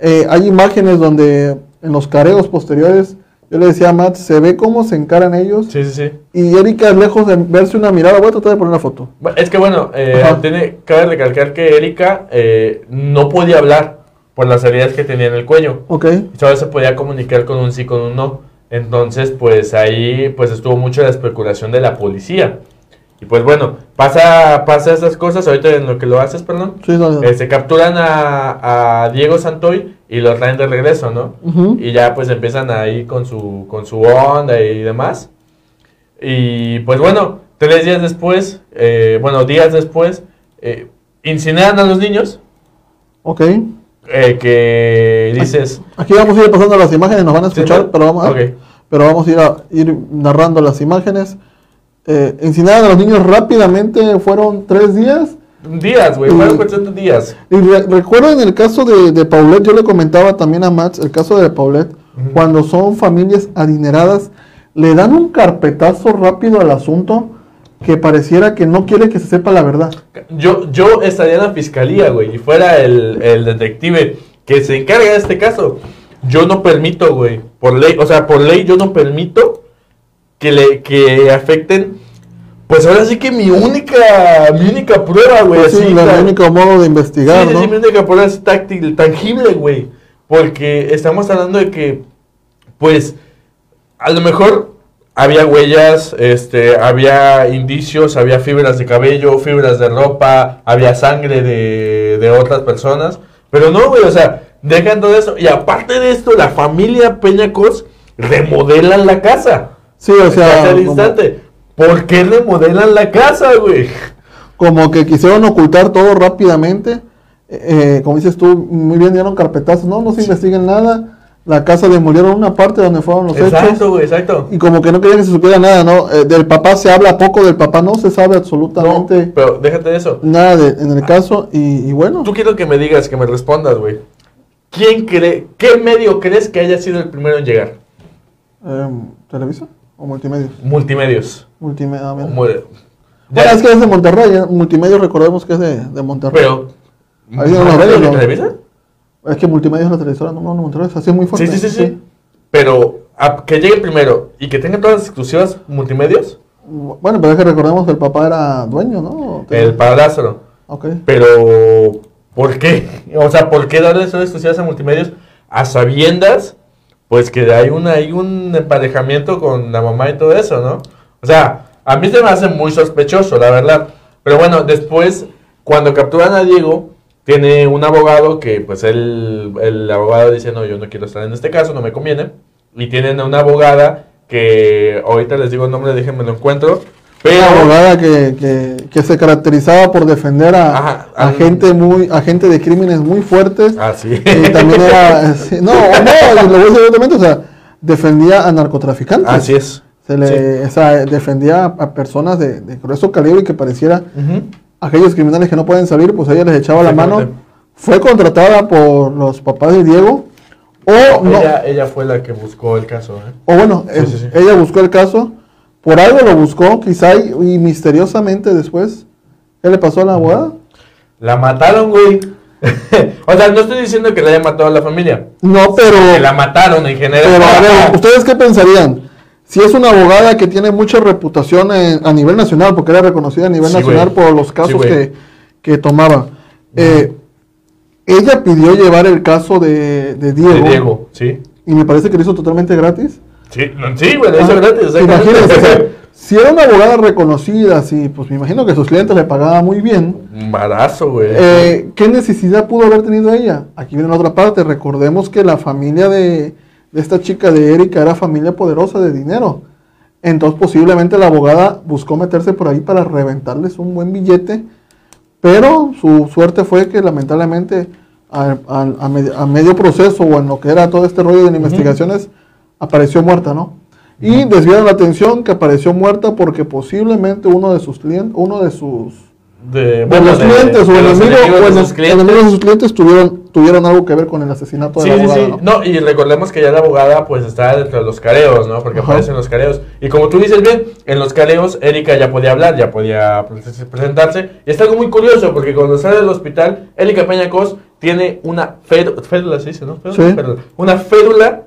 Eh, hay imágenes donde en los careos posteriores, yo le decía a Matt, se ve cómo se encaran ellos. Sí, sí, sí. Y Erika, lejos de verse una mirada, voy a tratar de poner una foto. Es que bueno, eh, tiene, cabe recalcar que Erika eh, no podía hablar por las heridas que tenía en el cuello. Ok. Solo se podía comunicar con un sí, con un no. Entonces, pues ahí pues estuvo mucho la especulación de la policía. Y pues bueno, pasa, pasa esas cosas, ahorita en lo que lo haces, perdón. Sí, no, eh, se capturan a, a Diego Santoy y lo traen de regreso, ¿no? Y ya pues empiezan ahí con su, con su onda y demás. Y pues bueno, tres días después, eh, bueno, días después, eh, incineran a los niños. Ok. Eh, que dices... Aquí vamos a ir pasando las imágenes, nos van a Sí, escuchar, ¿no? pero, vamos, ah, Ok. pero vamos a ir, a ir narrando las imágenes. Eh, incineraron a los niños rápidamente, fueron tres días. Días, güey, fueron cuestión de días. Y re- recuerdo en el caso de, de Paulette, yo le comentaba también a Max, el caso de Paulette, Ujú. cuando son familias adineradas, le dan un carpetazo rápido al asunto que pareciera que no quiere que se sepa la verdad. Yo, yo estaría en la fiscalía, güey, y fuera el, el detective que se encarga de este caso. Yo no permito, güey, por ley, o sea, por ley yo no permito que le que afecten, pues ahora sí que mi única, mi única prueba, güey, Pues sí, así, el único modo de investigar, sí, ¿no? sí, mi única prueba es táctil, tangible, güey, porque estamos hablando de que, pues, a lo mejor había huellas, este, había indicios, había fibras de cabello, fibras de ropa, había sangre de, de otras personas, pero no, güey, o sea, dejan todo eso, y aparte de esto, la familia Peñacos remodelan la casa. Sí, o sea, como- instante. ¿Por qué remodelan la casa, güey? como que quisieron ocultar todo rápidamente. Eh, eh, como dices tú, muy bien dieron carpetazos. No, no se investiguen nada. La casa demolieron una parte donde fueron los hechos. Exacto, güey, exacto. Y como que no querían que se supiera nada, ¿no? Eh, del papá se habla poco, del papá no se sabe No, absolutamente pero déjate de eso. nada de- en el caso. Y, y bueno, Tú quiero que me digas, que me respondas, güey. ¿Quién cree, qué medio crees que haya sido el primero en llegar? em, ¿Televisa o multimedios? Multimedios. Multimedia. Mu- Bueno, Ya- es que es de Monterrey, ¿eh? multimedios recordemos que es de, de Monterrey. Pero. No, ¿Más no, no. Televisa? Es que multimedia es la televisora, no, no, no, Monterrey, es así muy fuerte. Sí, sí, sí, sí. Pero a- que llegue primero y que tenga todas las exclusivas multimedios, Bueno, pero es que recordemos que el papá era dueño, ¿no? el padrastro. Ok. Pero, ¿por qué? O sea, ¿por qué darle esas exclusivas a multimedios a sabiendas? Pues que hay, una, hay un emparejamiento con la mamá y todo eso, ¿no? O sea, a mí se me hace muy sospechoso, la verdad. Pero bueno, después, cuando capturan a Diego, tiene un abogado que, pues, él, el abogado dice, no, yo no quiero estar en este caso, no me conviene. Y tienen a una abogada que, ahorita les digo el nombre, déjenme lo encuentro. Pero, Una abogada que, que, que se caracterizaba por defender a, Ajá, a gente muy, a gente de crímenes muy fuertes. Ah, sí. Y también era, no, no, lo voy a decir o sea, defendía a narcotraficantes. Así es. Se le, o sea, defendía a, personas de, de grueso calibre y que pareciera. Aquellos criminales que no pueden salir, pues ella les echaba la mano. Fue contratada por los papás de Diego. O no, ella, ella fue la que buscó el caso, ¿eh? o bueno, Sí, sí, sí. ella buscó el caso, por algo lo buscó, quizá y, y misteriosamente después, ¿qué le pasó a la abogada? La mataron, güey. o sea, no estoy diciendo que la haya matado a la familia. No, pero, Que la mataron en general. pero a ver, ¿ustedes qué pensarían? Si es una abogada que tiene mucha reputación en- a nivel nacional, porque era reconocida a nivel Sí, nacional por los casos que, que tomaba, eh, ella pidió llevar el caso de, de Diego, De Diego, sí. y me parece que lo hizo totalmente gratis. Sí, no, sí, güey, lo hizo Ah, gratis. Imagínense, o sea, si era una abogada reconocida, sí, pues me imagino que sus clientes le pagaban muy bien. Un barazo, güey. Eh, ¿Qué necesidad pudo haber tenido ella? Aquí viene la otra parte. Recordemos que la familia de, de esta chica de Erika era familia poderosa de dinero. Entonces posiblemente la abogada buscó meterse por ahí para reventarles un buen billete. Pero su suerte fue que lamentablemente a, a- a med- a medio proceso o en lo que era todo este rollo de investigaciones apareció muerta, ¿no? Y desviaron la atención que apareció muerta porque posiblemente uno de sus clientes, uno de sus de, bueno, los de- clientes o de o de los sus clientes. de sus clientes tuvieron, tuvieron algo que ver con el asesinato Sí, de la sí, abogada, sí. ¿no? No, y recordemos que ya la abogada pues está dentro de los careos, ¿no? Porque Ajá. aparecen los careos. Y como tú dices bien, en los careos Erika ya podía hablar, ya podía pre- presentarse. Y está algo muy curioso porque cuando sale del hospital, Erika Peña Cos tiene una fédula, fédula se dice, ¿no? Sí. Una fédula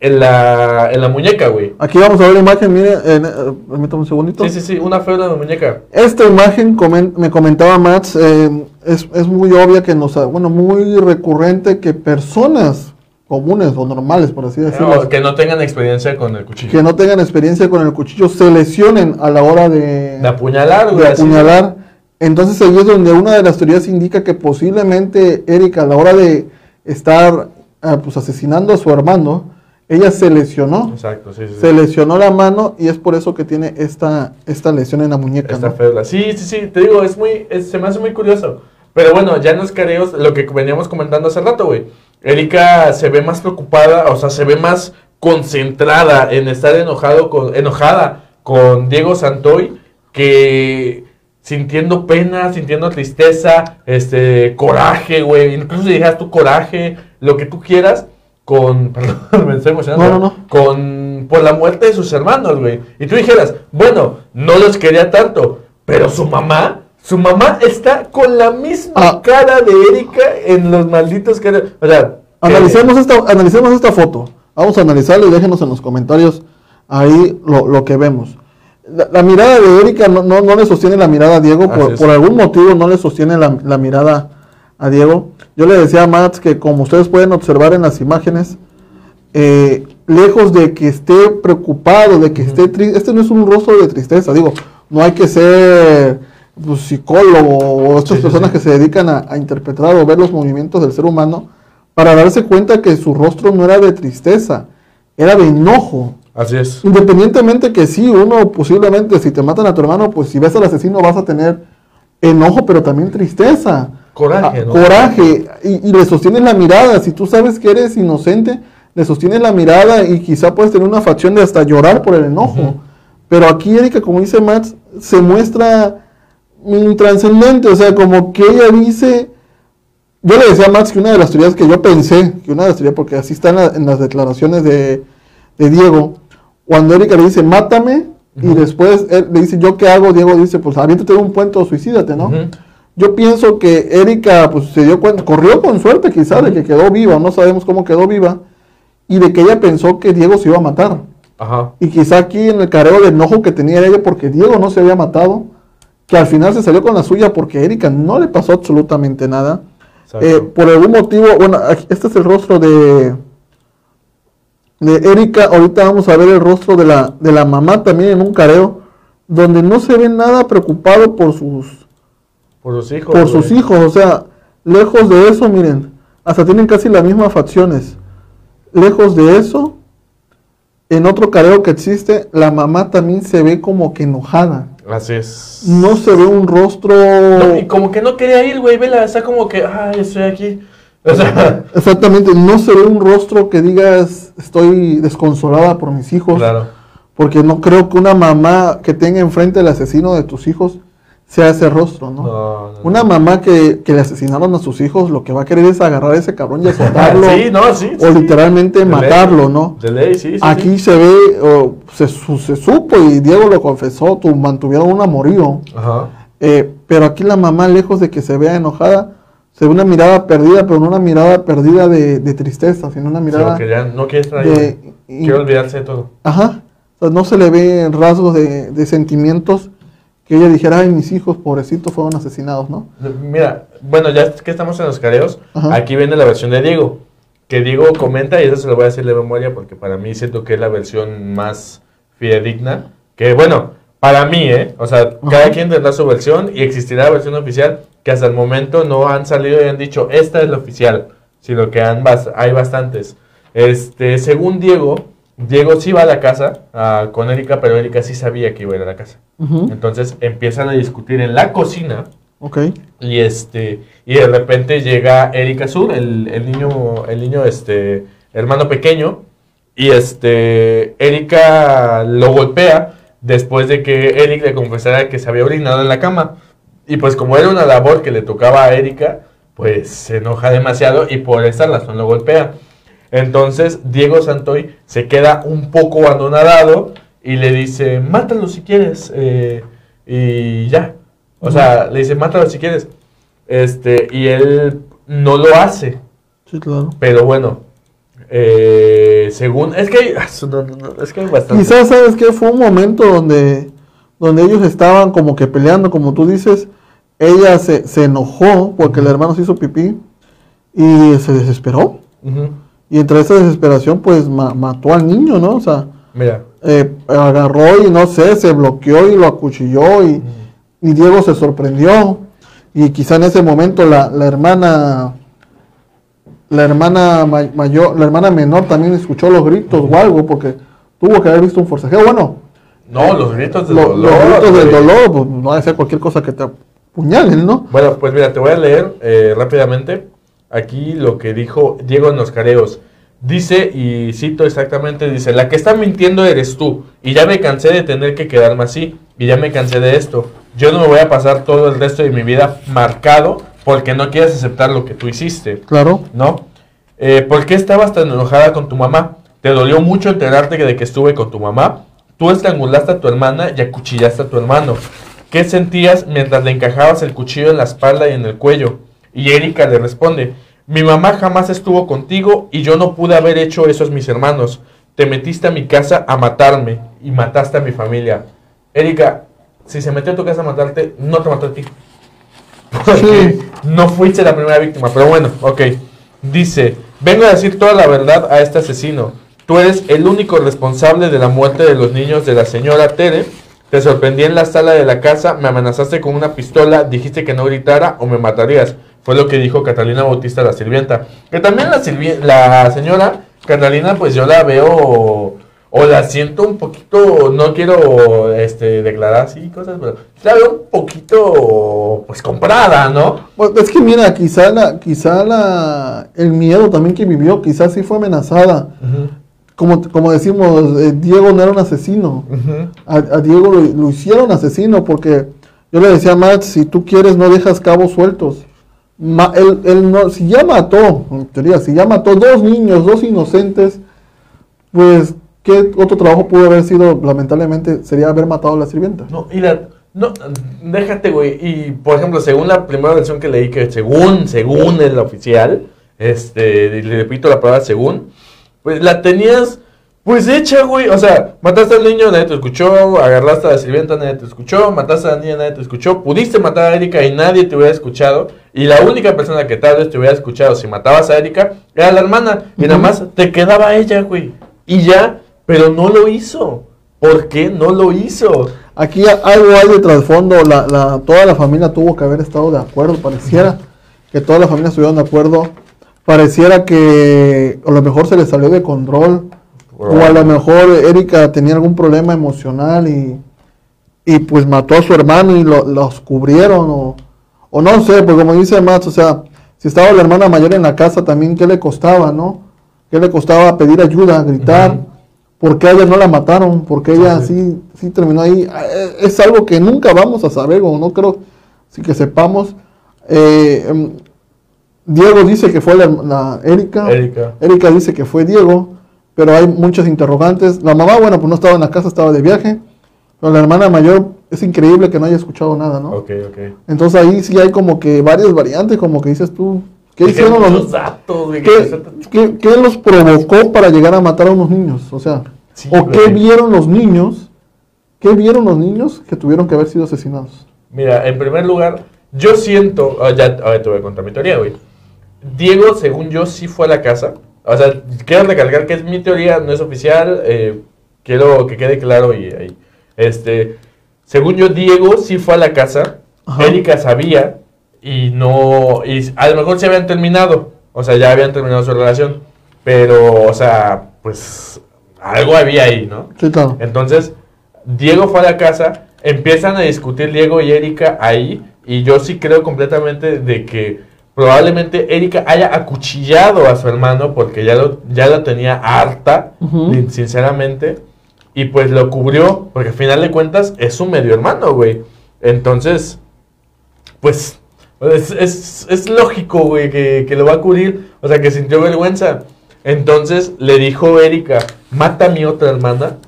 en la, en la muñeca, güey. Aquí vamos a ver la imagen, mire, eh, permítame un segundito. Sí, sí, sí, una fédula en la muñeca. Esta imagen, comen- me comentaba Mats, eh, es, es muy obvia que nos, bueno, muy recurrente que personas comunes o normales, por así decirlo, No, que no tengan experiencia con el cuchillo. que no tengan experiencia con el cuchillo, se lesionen a la hora de, De apuñalar, güey. de apuñalar. Entonces ahí es donde una de las teorías indica que posiblemente Erika a la hora de estar ah, pues, asesinando a su hermano, ella se lesionó. Exacto, sí. Se lesionó la mano y es por eso que tiene esta, esta lesión en la muñeca. Esta ¿no? Sí, sí, sí, te digo, es muy, es- se me hace muy curioso. Pero bueno, ya en los careos, lo que veníamos comentando hace rato, güey. Erika se ve más preocupada, o sea, se ve más concentrada en estar enojado con, enojada con Diego Santoy que sintiendo pena, sintiendo tristeza, este, coraje, güey. Incluso si dijeras tu coraje, lo que tú quieras, con, perdón, me estoy emocionando. No, no, no. Con, por la muerte de sus hermanos, güey. Y tú dijeras, bueno, no los quería tanto, pero su mamá, su mamá está con la misma Ah. cara de Erika en los malditos careos. O sea, Analicemos esta, analicemos esta foto. Vamos a analizarla y déjenos en los comentarios ahí lo, lo que vemos. La, la mirada de Erika no, no, no le sostiene la mirada a Diego, por, por algún motivo no le sostiene la, la mirada a Diego. Yo le decía a Mats que como ustedes pueden observar en las imágenes, eh, lejos de que esté preocupado, de que esté triste, este no es un rostro de tristeza, digo, no hay que ser pues, psicólogo o estas Sí, personas sí. que se dedican a, a interpretar o ver los movimientos del ser humano para darse cuenta que su rostro no era de tristeza, era de enojo. Así es. Independientemente que sí, uno posiblemente si te matan a tu hermano, pues si ves al asesino vas a tener enojo, pero también tristeza. Coraje, ¿no? coraje y, y le sostienes la mirada. Si tú sabes que eres inocente, le sostienes la mirada y quizá puedes tener una facción de hasta llorar por el enojo. Pero aquí Erika, como dice Max, se muestra intranscendente, o sea, como que ella dice, yo le decía a Max que una de las teorías que yo pensé, que una de las teorías, porque así está en, la- en las declaraciones de, de Diego, cuando Erika le dice, mátame, y después él le dice, ¿yo qué hago? Diego dice, pues aviéntate un puente o suicídate, ¿no? Yo pienso que Erika pues se dio cuenta, corrió con suerte quizá de que quedó viva, no sabemos cómo quedó viva, y de que ella pensó que Diego se iba a matar. Ajá. Y quizá aquí en el careo de enojo que tenía ella porque Diego no se había matado, que al final se salió con la suya porque a Erika no le pasó absolutamente nada. Eh, por algún motivo, bueno, este es el rostro de, de Erika. Ahorita vamos a ver el rostro de la, de la mamá también en un careo, donde no se ve nada preocupado por sus, por sus hijos. por sus güey. hijos. O sea, lejos de eso, miren, hasta tienen casi las mismas facciones. Lejos de eso, en otro careo que existe, la mamá también se ve como que enojada. Así es. No se ve un rostro... No, y como que no quería ir, güey, vela, está como que, ay, estoy aquí. O sea, Exactamente, no se ve un rostro que digas estoy desconsolada por mis hijos, claro. porque no creo que una mamá que tenga enfrente al asesino de tus hijos sea ese rostro, ¿no? No, no, no. Una mamá que, que le asesinaron a sus hijos, lo que va a querer es agarrar a ese cabrón y azotarlo, sí, no, sí. o sí. literalmente De ley. matarlo, ¿no? De ley, sí, sí. Aquí sí. se ve, o se, su- se supo y Diego lo confesó, tu, mantuvieron un amorío. Ajá. Eh, pero aquí la mamá, lejos de que se vea enojada, se ve una mirada perdida, pero no una mirada perdida de, de tristeza, sino una Sí, mirada que ya no quiere estar ahí. Quiere olvidarse de todo. Ajá. O sea, no se le ve rasgos de, de sentimientos que ella dijera, ay, mis hijos, pobrecitos, fueron asesinados, ¿no? Mira, bueno, ya que estamos en los careos, Ajá. aquí viene la versión de Diego. Que Diego comenta, y eso se lo voy a decir de memoria porque para mí siento que es la versión más fidedigna. Que bueno, para mí, ¿eh? O sea, cada quien tendrá su versión y existirá la versión oficial que hasta el momento no han salido y han dicho, esta es la oficial, sino que han bas- hay bastantes. Este, según Diego, Diego sí va a la casa ah, con Erika, pero Erika sí sabía que iba a ir a la casa. Entonces empiezan a discutir en la cocina. Ok. Y este, y de repente llega Erika Sur, el, el niño, el niño, este, hermano pequeño, y este, Erika lo golpea después de que Eric le confesara que se había orinado en la cama. Y pues como era una labor que le tocaba a Erika, pues se enoja demasiado y por esa razón lo golpea. Entonces Diego Santoy se queda un poco abandonado y le dice, mátalo si quieres. eh, y ya. O sea, le dice, mátalo si quieres. Este, y él no lo hace. Sí, claro. Pero bueno, eh, según... Es que hay, no, no, no, es que hay bastante. Quizás, ¿sabes qué? Fue un momento donde, donde ellos estaban como que peleando, como tú dices. Ella se, se enojó porque el hermano se hizo pipí y se desesperó. Y entre esa desesperación, pues ma- mató al niño, ¿no? O sea, Mira. eh, agarró y no sé, se bloqueó y lo acuchilló y, y Diego se sorprendió. Y quizá en ese momento la, la hermana, la hermana ma- mayor, la hermana menor también escuchó los gritos o algo porque tuvo que haber visto un forcejeo. Bueno, No, los gritos del lo- dolor. los gritos del dolor, pues no va a ser cualquier cosa que te apuñalen, ¿no? Bueno, pues mira, te voy a leer eh, rápidamente aquí lo que dijo Diego en los careos. Dice, y cito exactamente, dice, la que está mintiendo eres tú, y ya me cansé de tener que quedarme así, y ya me cansé de esto. Yo no me voy a pasar todo el resto de mi vida marcado porque no quieres aceptar lo que tú hiciste. Claro. ¿no? Eh, ¿Por qué estabas tan enojada con tu mamá? ¿Te dolió mucho enterarte de que estuve con tu mamá? Tú estrangulaste a tu hermana y acuchillaste a tu hermano. ¿Qué sentías mientras le encajabas el cuchillo en la espalda y en el cuello? Y Erika le responde, mi mamá jamás estuvo contigo y yo no pude haber hecho eso a mis hermanos. Te metiste a mi casa a matarme y mataste a mi familia. Erika, si se metió a tu casa a matarte, no te mató a ti. Porque no fuiste la primera víctima, pero bueno, ok. Dice, vengo a decir toda la verdad a este asesino. Tú eres el único responsable de la muerte de los niños de la señora Tere. Te sorprendí en la sala de la casa, me amenazaste con una pistola, dijiste que no gritara o me matarías. Fue lo que dijo Catalina Bautista, la sirvienta. Que también la, la señora Catalina, pues yo la veo o la siento un poquito, no quiero este, declarar así cosas, pero la veo un poquito, pues, comprada, ¿no? Pues es que mira, quizá, la, quizá la, el miedo también que vivió, quizás sí fue amenazada. Como, como decimos, eh, Diego no era un asesino. a, a, Diego lo, lo, hicieron asesino porque yo le decía a Matt, si tú quieres no dejas cabos sueltos. Ma, él, él no, si ya mató, en teoría, si ya mató dos niños, dos inocentes, pues ¿qué otro trabajo pudo haber sido, lamentablemente, sería haber matado a la sirvienta? No, y la, no, déjate, güey. Y, por ejemplo, según la primera versión que leí, que según, según es la oficial, este, le repito la palabra según, pues la tenías, pues hecha, güey. O sea, mataste al niño, nadie te escuchó, agarraste a la sirvienta, nadie te escuchó, mataste a la niña, nadie te escuchó, pudiste matar a Erika y nadie te hubiera escuchado. Y la única persona que tal vez te hubiera escuchado si matabas a Erika era la hermana. Y nada más te quedaba ella, güey. Y ya pero no lo hizo. ¿Por qué no lo hizo? Aquí algo hay de trasfondo. La, la, toda la familia tuvo que haber estado de acuerdo. Pareciera que toda la familia estuvieron de acuerdo. Pareciera que a lo mejor se le salió de control. O a lo mejor Erika tenía algún problema emocional y, y pues mató a su hermano y lo, los cubrieron. O, o no sé, pues como dice Max, o sea, si estaba la hermana mayor en la casa también, ¿qué le costaba, no? ¿Qué le costaba pedir ayuda, gritar? ¿Por qué a ella no la mataron? ¿Por qué ella sí, sí, terminó ahí? Eh, es algo que nunca vamos a saber, o no creo sí que sepamos. Eh, em, Diego dice que fue la, Erika. Erika. Erika dice que fue Diego, pero hay muchas interrogantes. La mamá, bueno, pues no estaba en la casa, estaba de viaje. Pero la hermana mayor, es increíble que no haya escuchado nada, ¿no? Ok, ok. Entonces ahí sí hay como que varias variantes, como que dices tú, ¿Qué hicieron los datos, ¿Qué, ¿qué, ¿Qué, los provocó para llegar a matar a unos niños? O sea, sí, ¿o qué vieron los niños? ¿Qué vieron los niños que tuvieron que haber sido asesinados? Mira, en primer lugar, yo siento, oh, ya oh, te voy a contar mi teoría, güey. Diego, según yo, sí fue a la casa. O sea, quiero recalcar que es mi teoría, no es oficial. Eh, quiero que quede claro y ahí. Este, según yo, Diego sí fue a la casa. Ajá. Erika sabía y no, y a lo mejor se habían terminado, o sea, ya habían terminado su relación, pero, o sea, pues algo había ahí, ¿no? Sí, claro. Entonces, Diego fue a la casa, empiezan a discutir Diego y Erika ahí, y yo sí creo completamente de que probablemente Erika haya acuchillado a su hermano porque ya lo, ya lo tenía harta, uh -huh. sinceramente, y pues lo cubrió, porque al final de cuentas es su medio hermano, güey. Entonces, pues es, es, es lógico, güey, que, que, lo va a cubrir. O sea, que sintió vergüenza. Entonces le dijo Erika, mata a mi otra hermana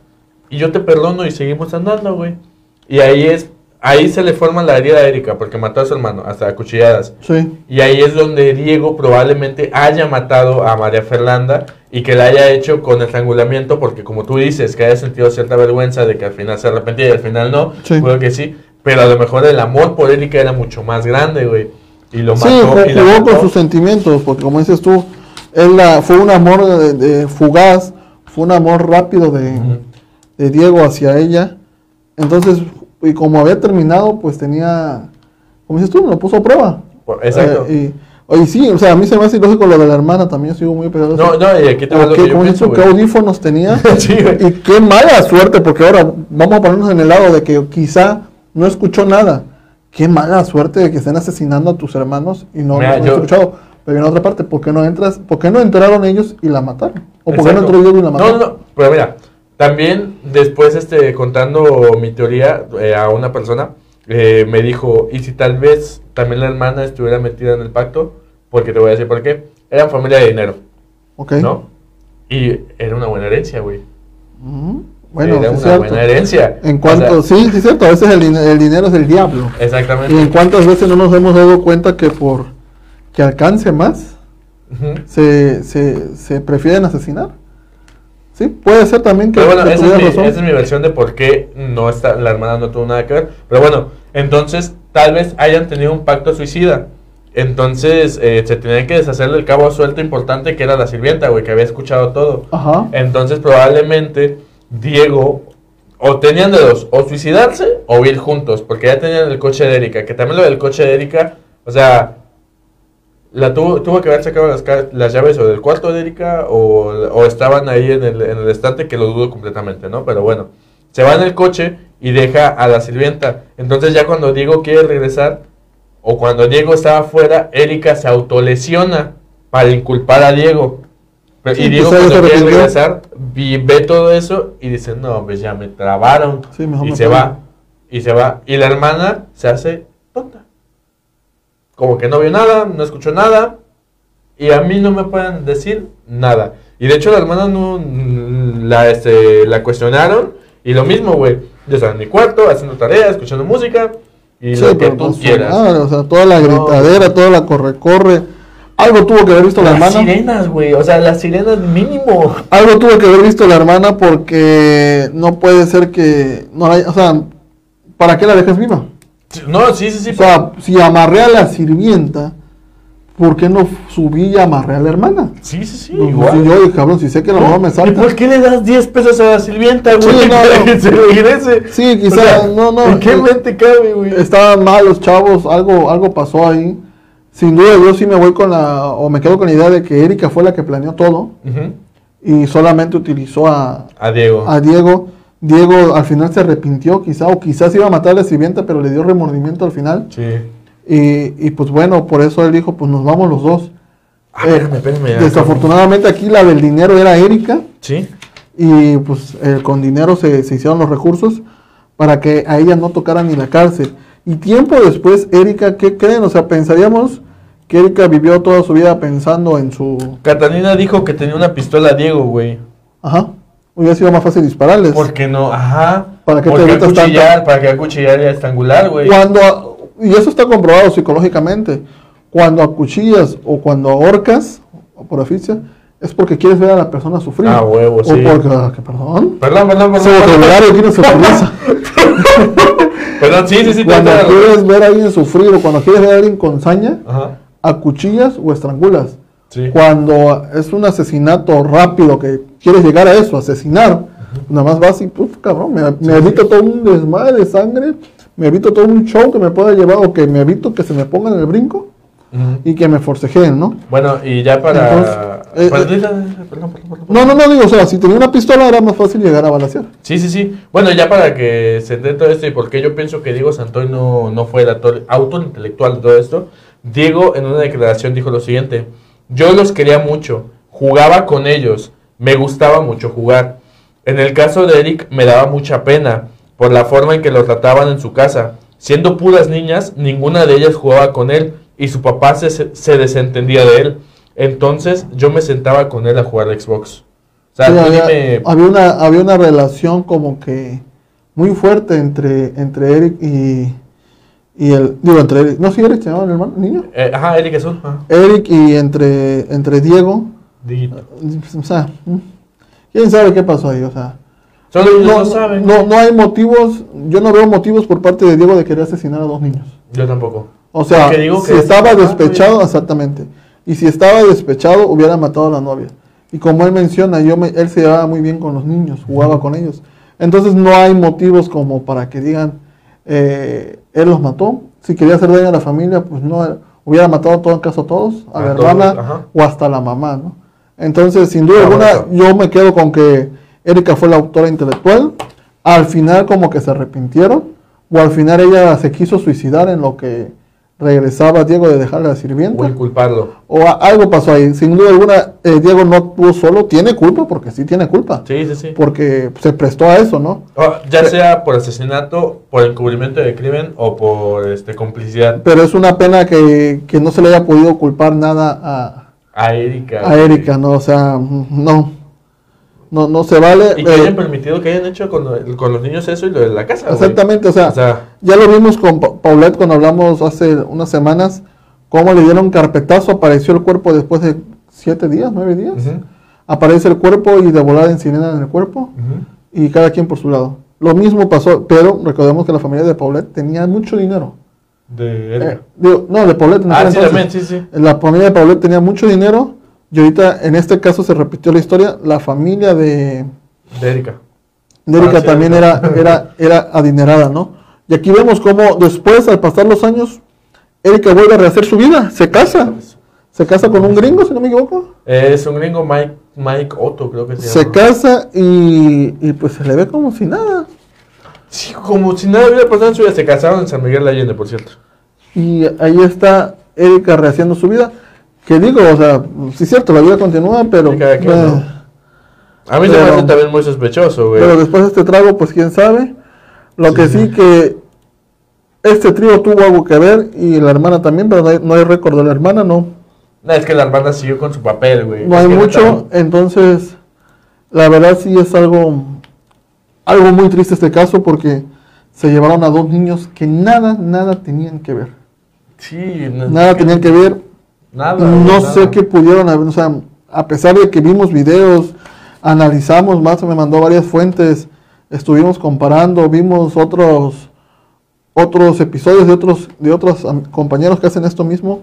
y yo te perdono y seguimos andando, güey. Y ahí es, ahí se le forma la herida a Erika porque mató a su hermano, hasta cuchilladas. Sí. Y ahí es donde Diego probablemente haya matado a María Fernanda y que la haya hecho con estrangulamiento porque como tú dices, que haya sentido cierta vergüenza de que al final se arrepentía y al final no, Sí. creo que sí. Pero a lo mejor el amor por Erika era mucho más grande, güey. Y lo Sí, mató. jugó y la sus sentimientos, porque como dices tú, él la- fue un amor de, de fugaz, fue un amor rápido de, de Diego hacia ella. Entonces, y como había terminado, pues tenía, como dices tú, lo puso a prueba. Exacto. Eh, y, sí, o sea, a mí se me hace ilógico lo de la hermana, también yo sigo muy pegado. no, no, y aquí te lo Porque, que yo pienso, qué audífonos tenía. Sí, y qué mala suerte, porque ahora vamos a ponernos en el lado de que quizá no escuchó nada. Qué mala suerte de que estén asesinando a tus hermanos y no, yo- escuchado. Pero en otra parte, ¿por qué no entras? ¿Por qué no entraron ellos y la mataron? ¿O por qué no Exacto. entró Diego y la No, mataron? no, no, pero mira, también después este, contando mi teoría eh, a una persona, eh, me dijo, ¿y si tal vez también la hermana estuviera metida en el pacto? Porque te voy a decir por qué. Eran familia de dinero, Ok. ¿no? Y era una buena herencia, güey. Ujú. Bueno, era una cierto. buena herencia. En O cuanto, sea, sí, sí es cierto, a veces el, el dinero es el diablo. Exactamente. Y en cuántas veces no nos hemos dado cuenta que por que alcance más, se, se, se prefieren asesinar. Sí, puede ser también que, Pero bueno, que esa es, mi, razón. esa es mi versión de por qué no está, la hermana no tuvo nada que ver. Pero bueno, entonces tal vez hayan tenido un pacto suicida. Entonces eh, se tenían que deshacer del cabo suelto importante que era la sirvienta, güey, que había escuchado todo. Ajá. Entonces probablemente Diego o tenían de dos, o suicidarse o ir juntos, porque ya tenían el coche de Erika, que también lo del coche de Erika, o sea, la tuvo, tuvo que haber sacado las, las llaves o del cuarto de Erika o, o estaban ahí en el, en el estante, que lo dudo completamente, ¿no? Pero bueno, se va en el coche y deja a la sirvienta. Entonces ya cuando Diego quiere regresar, o cuando Diego estaba afuera, Erika se autolesiona para inculpar a Diego. Pero- Sí, y Diego pues, cuando quiere regresar, vi- ve todo eso y dice, no, pues ya me trabaron. Sí, mejor y me se va. Y se va. Y la hermana se hace. Como que no vio nada, no escuchó nada. Y a mí no me pueden decir nada. Y de hecho la hermana no mm, la, este, la cuestionaron. Y lo mismo, güey. Yo estaba en mi cuarto, haciendo tareas, escuchando música. Y Sí, lo que tú pues, quieras. ah, o sea, toda la No. gritadera, toda la corre-corre. Algo tuvo que haber visto la las hermana. sirenas, güey. O sea, las sirenas mínimo. Algo tuvo que haber visto la hermana porque no puede ser que. No la, o sea, ¿para qué la dejas viva? No, sí, sí, sí. O sea, si amarré a la sirvienta, ¿por qué no subí y amarré a la hermana? sí, sí, sí. Pues, igual. si yo, cabrón, si sé que la mamá me ¿Y salta. por qué le das 10 pesos a la sirvienta, güey? Sí, no, para no. que se regrese. Sí, quizá, O sea, no, no. ¿En qué eh, mente cabe, güey? Estaban mal los chavos, algo, algo pasó ahí. Sin duda, yo sí me voy con la. O me quedo con la idea de que Erika fue la que planeó todo y solamente utilizó a, A Diego. a Diego. Diego al final se arrepintió, quizá, o quizás iba a matar a la sirvienta, pero le dio remordimiento al final. Sí. Y, y pues bueno, por eso él dijo: Pues nos vamos los dos. Ah, Eh, espérame, espérame. Desafortunadamente, aquí la del dinero era Erika. Sí. y pues eh, con dinero se, se hicieron los recursos para que a ella no tocara ni la cárcel. Y tiempo después, Erika, ¿qué creen? O sea, pensaríamos que Erika vivió toda su vida pensando en su... Catalina dijo que tenía una pistola Diego, güey. Ajá, hubiera sido más fácil dispararles. ¿Por qué no? Ajá. ¿Para qué te Porque acuchillar, tanto? para que acuchillar y estrangular, güey. Cuando, y eso está comprobado psicológicamente, cuando acuchillas o cuando ahorcas, o por asfixia, es porque quieres ver a la persona sufrir. Ah, huevo, o sí. porque, ah, que perdón. Perdón, perdón, perdón. se utiliza. Perdón, sí, sí, sí. Cuando quieres ver a alguien sufrir o cuando quieres ver a alguien con saña, Ajá. acuchillas o estrangulas. Sí. Cuando es un asesinato rápido que quieres llegar a eso, asesinar, nada más vas y, puf, cabrón, me, me evito todo un desmadre de sangre, me evito todo un show que me pueda llevar o que me evito que se me pongan en el brinco y que me forcejeen, ¿no? Bueno, y ya para... Entonces, eh, eh, perdón, perdón, perdón, perdón. No, no, no, digo, o sea, si tenía una pistola era más fácil llegar a balasear. Sí, sí, sí. Bueno, ya para que se entienda todo esto y por qué yo pienso que Diego Santoy no, no fue el autor, autor intelectual de todo esto, Diego en una declaración dijo lo siguiente, yo los quería mucho, jugaba con ellos, me gustaba mucho jugar. En el caso de Eric me daba mucha pena por la forma en que lo trataban en su casa. Siendo puras niñas, ninguna de ellas jugaba con él y su papá se, se desentendía de él. Entonces yo me sentaba con él a jugar Xbox. O sea, Sí, había, había una, había una relación como que muy fuerte entre, entre Eric y, y el, digo, entre Eric, no, sí, Eric se llamaba el hermano, niño. Eh, ajá, Eric Azul. ajá. Eric y entre, entre Diego, Diguito. o sea, quién sabe qué pasó ahí, o sea, no, saben. no, no hay motivos, yo no veo motivos por parte de Diego de querer asesinar a dos niños. Yo tampoco. O sea, digo si que- estaba Ah, despechado, exactamente, y si estaba despechado, hubiera matado a la novia. Y como él menciona, yo me- él se llevaba muy bien con los niños, jugaba con ellos. Entonces no hay motivos como para que digan, eh, él los mató. Si quería hacer daño a la familia, pues no, hubiera matado en todo caso a todos, a, A la hermana ajá. o hasta a la mamá, ¿no? Entonces, sin duda Ah, alguna, yo me quedo con que Erika fue la autora intelectual. Al final como que se arrepintieron, o al final ella se quiso suicidar en lo que regresaba Diego de dejar a la O sirvienta. inculparlo. O a- algo pasó ahí. Sin duda alguna, eh, Diego no actuó solo. Tiene culpa, porque sí tiene culpa. Sí, sí, sí. Porque se prestó a eso, ¿no? Oh, ya sea por asesinato, por encubrimiento de crimen o por este complicidad Pero es una pena que, que no se le haya podido culpar nada a, a Erika. a Erika, ¿no? O sea, no. No, no se vale. Y que eh, hayan permitido que hayan hecho con, con los niños eso y lo de la casa. exactamente, o sea, O sea, ya lo vimos con Paulette cuando hablamos hace unas semanas, cómo le dieron carpetazo, apareció el cuerpo después de siete días, nueve días. Aparece el cuerpo y de volada incineran el cuerpo. y cada quien por su lado. Lo mismo pasó, pero recordemos que la familia de Paulette tenía mucho dinero. de Erika. Eh, digo, no, de Paulette. en ah, sí, también, sí, sí. La familia de Paulette tenía mucho dinero y ahorita en este caso se repitió la historia. La familia de, De Erika. de Erika Ah, sí, también era, era, era adinerada, ¿no? Y aquí vemos cómo después, al pasar los años, Erika vuelve a rehacer su vida, se casa. se casa con un gringo, si no me equivoco. Es un gringo, Mike, Mike Otto, creo que se, Se llama. casa y, y pues se le ve como si nada. Sí, como si nada hubiera pasado en su vida. Se casaron en San Miguel de Allende, por cierto. Y ahí está Erika rehaciendo su vida. Que digo, o sea, sí es cierto, la vida continúa, pero... Sí, cada quien, eh, ¿no? A mí se me Pero- hace también muy sospechoso, güey. Pero después de este trago, pues quién sabe. Lo que sí que este trío tuvo algo que ver y la hermana también, pero no hay, no hay récord de la hermana, no. No, es que la hermana siguió con su papel, güey. No Es hay que mucho, entonces la verdad sí es algo, algo muy triste este caso porque se llevaron a dos niños que nada, nada tenían que ver. Sí, no, Nada tenían que ver. Nada. No sé qué pudieron haber, o sea, a pesar de que vimos videos, analizamos, más me mandó varias fuentes, estuvimos comparando, vimos otros otros episodios de otros de otros compañeros que hacen esto mismo,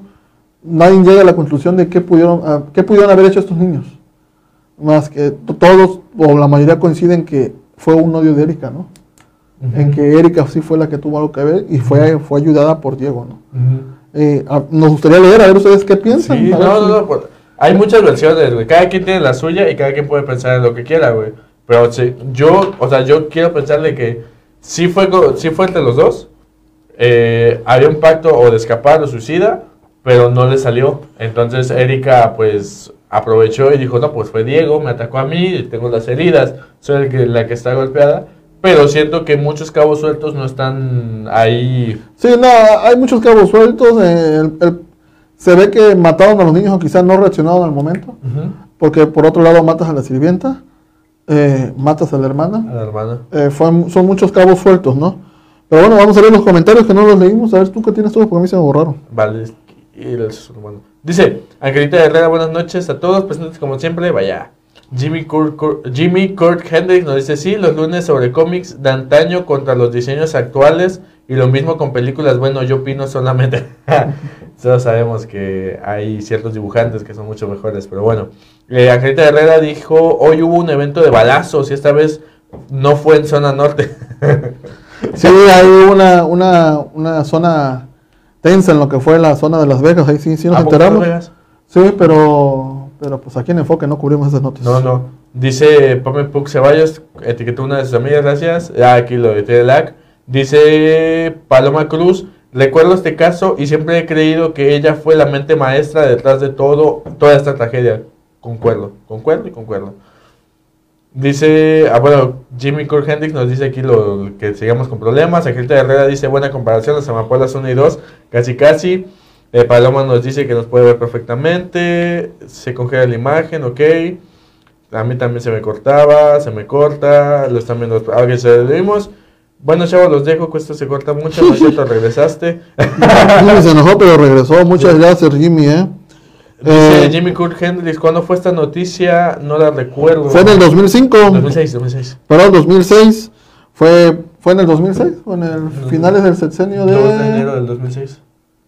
nadie llega a la conclusión de qué pudieron a- qué pudieron haber hecho estos niños. Más que to- todos o la mayoría coinciden que fue un odio de Erika, ¿no? Ujú. En que Erika sí fue la que tuvo algo que ver y fue fue ayudada por Diego, ¿no? Ujú. Eh, a- nos gustaría leer, a ver ustedes qué piensan. Sí, no, no, si- no, pues, hay muchas versiones, güey. Cada quien tiene la suya y cada quien puede pensar en lo que quiera, güey. Pero sí, yo, o sea, yo quiero pensar de que sí fue, sí fue entre los dos. Eh, había un pacto o de escapar o suicida, pero no le salió. Entonces Erika, pues, aprovechó y dijo, no, pues fue Diego, me atacó a mí, tengo las heridas, soy el que, la que está golpeada. Pero siento que muchos cabos sueltos no están ahí. Sí, no, hay muchos cabos sueltos. eh, el- el- se ve que mataron a los niños o quizás no reaccionaron al momento. Porque por otro lado matas a la sirvienta, eh, matas a la hermana. A la hermana. eh, fue- son muchos cabos sueltos, ¿no? Pero bueno, vamos a ver los comentarios que no los leímos. A ver tú qué tienes todo, porque a mí se me borraron. Vale, bueno. Dice, Angelita Herrera, buenas noches a todos, presentes como siempre, vaya. Jimmy Kurt, Kurt- Jimmy Kurt Hendricks nos dice, sí, los lunes sobre cómics de antaño contra los diseños actuales y lo mismo con películas, bueno, yo opino solamente. Todos sabemos que hay ciertos dibujantes que son mucho mejores, pero bueno. Eh, Angelita Herrera dijo, hoy hubo un evento de balazos y esta vez no fue en zona norte. Sí, hay una, una, una zona tensa en lo que fue la zona de Las Vegas. Ahí sí, sí nos ¿A poco enteramos. Sí, pero, pero pues aquí en Enfoque no cubrimos esas noticias. No, no. Dice Pame Puc Ceballos, etiquetó una de sus amigas, gracias. Ah, aquí lo de lag. Dice Paloma Cruz, recuerdo este caso y siempre he creído que ella fue la mente maestra detrás de todo, toda esta tragedia. Concuerdo, concuerdo y concuerdo. Dice, ah, bueno, Jimmy Kurt Hendricks nos dice aquí lo, que sigamos con problemas. Angelita Herrera dice, buena comparación, las amapolas 1 y 2, casi casi. Eh, Paloma nos dice que nos puede ver perfectamente. Se congela la imagen, ok. A mí también se me cortaba, se me corta. Lo están viendo. Ah, que se vimos. Bueno, chavos, los dejo, que esto se corta mucho. No es cierto, regresaste. Jimmy se enojó, pero regresó. Muchas gracias, Jimmy, ¿eh? Dice Eh, Jimmy Kurt Hendricks, ¿cuándo fue esta noticia? No la recuerdo. Fue en el 2005. 2006, 2006. Perdón, 2006. Fue, fue en el 2006, o en el finales del sexenio de... 2 de enero del 2006.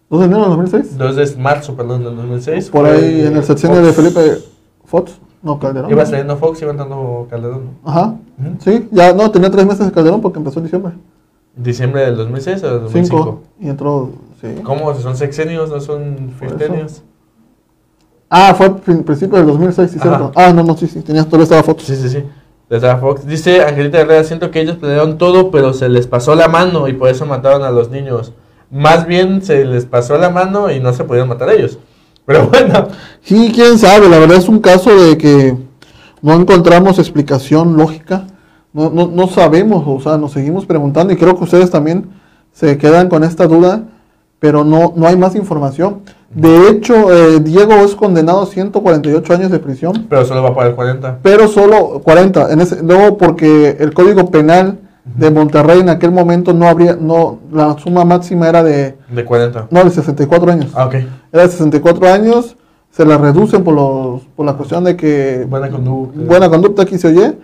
2 de enero del 2006. 2 de marzo, perdón, del 2006. Por ahí en el sexenio de. Felipe Fox. No, Calderón. Iba saliendo Fox, iba entrando Calderón. Ajá. Ujú. Sí, ya no, tenía tres meses de Calderón porque empezó en diciembre. ¿Diciembre del 2006 o del 2005? Cinco. Y entró, sí. ¿Cómo? Son sexenios, no son fintenios. Ah, fue principio del 2006, sí, cierto. Ah, no, no, sí, sí, tenías, todavía estaba Fox. Sí, sí, sí. Fox. Dice Angelita Herrera, siento que ellos planearon todo, pero se les pasó la mano y por eso mataron a los niños. Más bien se les pasó la mano y no se pudieron matar a ellos. Pero bueno. Sí, quién sabe, la verdad es un caso de que no encontramos explicación lógica, no, no, no sabemos, o sea, nos seguimos preguntando y creo que ustedes también se quedan con esta duda, pero no, no hay más información. De hecho, eh, Diego es condenado a 148 años de prisión, Pero solo va para el 40. pero solo 40, en ese, luego porque el Código Penal de Monterrey en aquel momento no habría, no, la suma máxima era de, De 40. no, de 64 años. Ah, ok. Era de 64 años, se la reducen por, los, por la cuestión de que Buena conducta. buena conducta aquí se oye,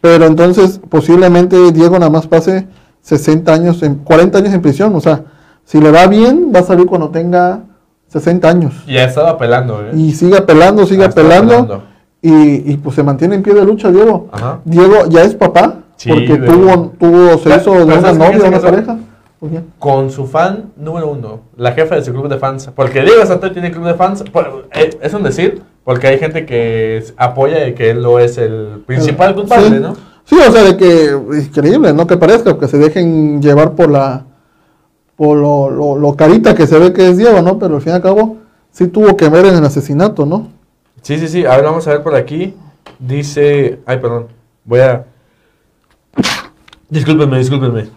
pero entonces posiblemente Diego nada más pase 60 años, en, 40 años en prisión, o sea, si le va bien, va a salir cuando tenga 60 años. Y ha estado apelando, ¿eh? Y sigue apelando, sigue apelando, apelando. y, y pues se mantiene en pie de lucha Diego. Ajá. Diego ya es papá, Sí, porque de- tuvo, tuvo, se Pero- hizo de una ¿sabes con quién novia, se una pareja. ¿Por qué? con su fan número uno, la jefa de su club de fans. Porque Diego Santoy tiene club de fans, eh, es un decir, porque hay gente que apoya y que él lo es el principal culpable, Sí. ¿no? Sí, o sea, de que increíble, ¿no? Que parezca, que se dejen llevar por la por lo, lo, lo carita que se ve que es Diego, ¿no? Pero al fin y al cabo sí tuvo que ver en el asesinato, ¿no? Sí, sí, sí. A ver, vamos a ver por aquí. Dice. Ay, perdón. Voy a. Discúlpenme, discúlpenme.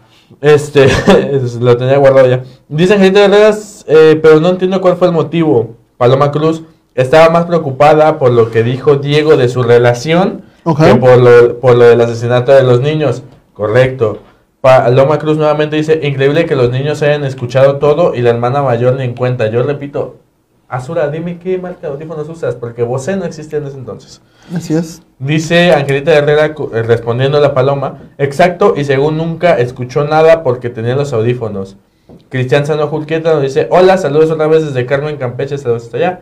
Este, es- lo tenía guardado ya. Dice Angelita Herreras, eh, pero no entiendo cuál fue el motivo. Paloma Cruz estaba más preocupada por lo que dijo Diego de su relación que por lo, por lo del asesinato de los niños. Correcto. Paloma Cruz nuevamente dice, increíble que los niños hayan escuchado todo y la hermana mayor ni en cuenta. Yo repito, Azura, dime qué marca de audífonos usas, porque Bose no existía en ese entonces. Así es. Dice Angelita Herrera eh, respondiendo a la paloma, exacto, y según nunca escuchó nada porque tenía los audífonos. Cristian Sano Julqueta nos dice, hola, saludos otra vez desde Carmen Campeche, saludos hasta allá.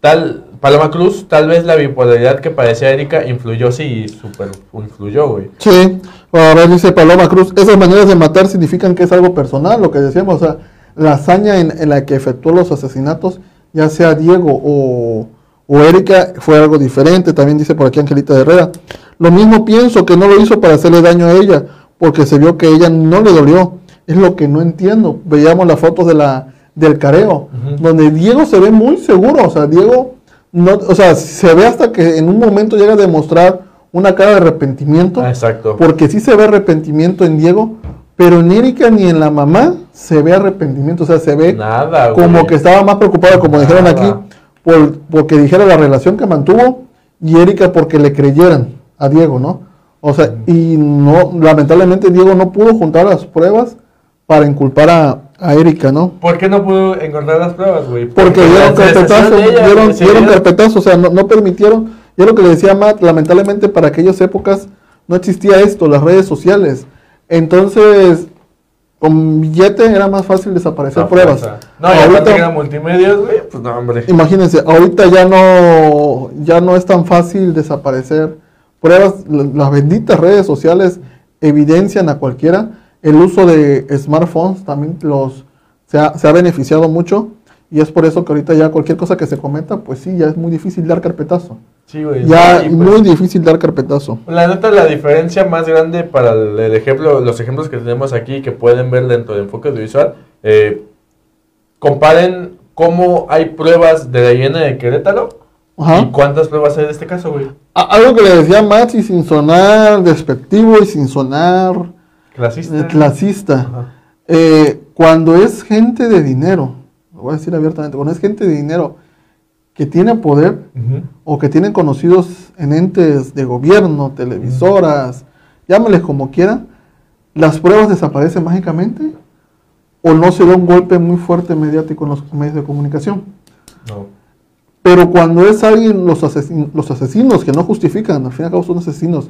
Tal, Paloma Cruz, tal vez la bipolaridad que padecía Erika influyó, sí, súper influyó, güey. Sí, a ver, dice Paloma Cruz, esas maneras de matar significan que es algo personal, lo que decíamos, o sea, la hazaña en, en la que efectuó los asesinatos, ya sea Diego o, o Erika, fue algo diferente, también dice por aquí Angelita Herrera. Lo mismo pienso que no lo hizo para hacerle daño a ella, porque se vio que ella no le dolió, es lo que no entiendo. Veíamos las fotos de la, del careo, donde Diego se ve muy seguro, o sea, Diego, no, o sea, se ve hasta que en un momento llega a demostrar una cara de arrepentimiento. Ah, exacto. Porque sí se ve arrepentimiento en Diego, pero en Erika ni en la mamá se ve arrepentimiento. O sea, se ve Nada, como que estaba más preocupada, como dijeron Nada. aquí, por, porque dijera la relación que mantuvo, y Erika porque le creyeran a Diego, ¿no? O sea, y no, lamentablemente Diego no pudo juntar las pruebas para inculpar a, a Erika, ¿no? ¿Por qué no pudo encontrar las pruebas, güey? Porque dieron carpetazo, ella, dieron, sí, dieron dieron- carpetazo, o sea, no, no permitieron. Yo lo que le decía Matt, lamentablemente para aquellas épocas no existía esto, las redes sociales. Entonces, con billete era más fácil desaparecer No, pruebas. No, y que era multimedia, güey, pues no, hombre. imagínense, ahorita ya no, ya no es tan fácil desaparecer pruebas. Las benditas redes sociales evidencian a cualquiera. El uso de smartphones también los se ha, se ha beneficiado mucho. Y es por eso que ahorita ya cualquier cosa que se cometa, pues sí, ya es muy difícil dar carpetazo. Sí, güey. Ya pues- muy difícil dar carpetazo. La neta, la diferencia más grande para el, el ejemplo, los ejemplos que tenemos aquí que pueden ver dentro de enfoque audiovisual, eh, comparen cómo hay pruebas de la hiena de Querétaro Ajá. y cuántas pruebas hay de este caso, güey. Algo que le decía Max y sin sonar despectivo y sin sonar Clasista. eh, clasista. Eh, cuando es gente de dinero, lo voy a decir abiertamente, cuando es gente de dinero que tiene poder o que tienen conocidos en entes de gobierno, televisoras, llámales como quieran, las pruebas desaparecen mágicamente o no se da un golpe muy fuerte mediático en los medios de comunicación. No. Pero cuando es alguien, los, asesin- los asesinos que no justifican, al fin y al cabo son asesinos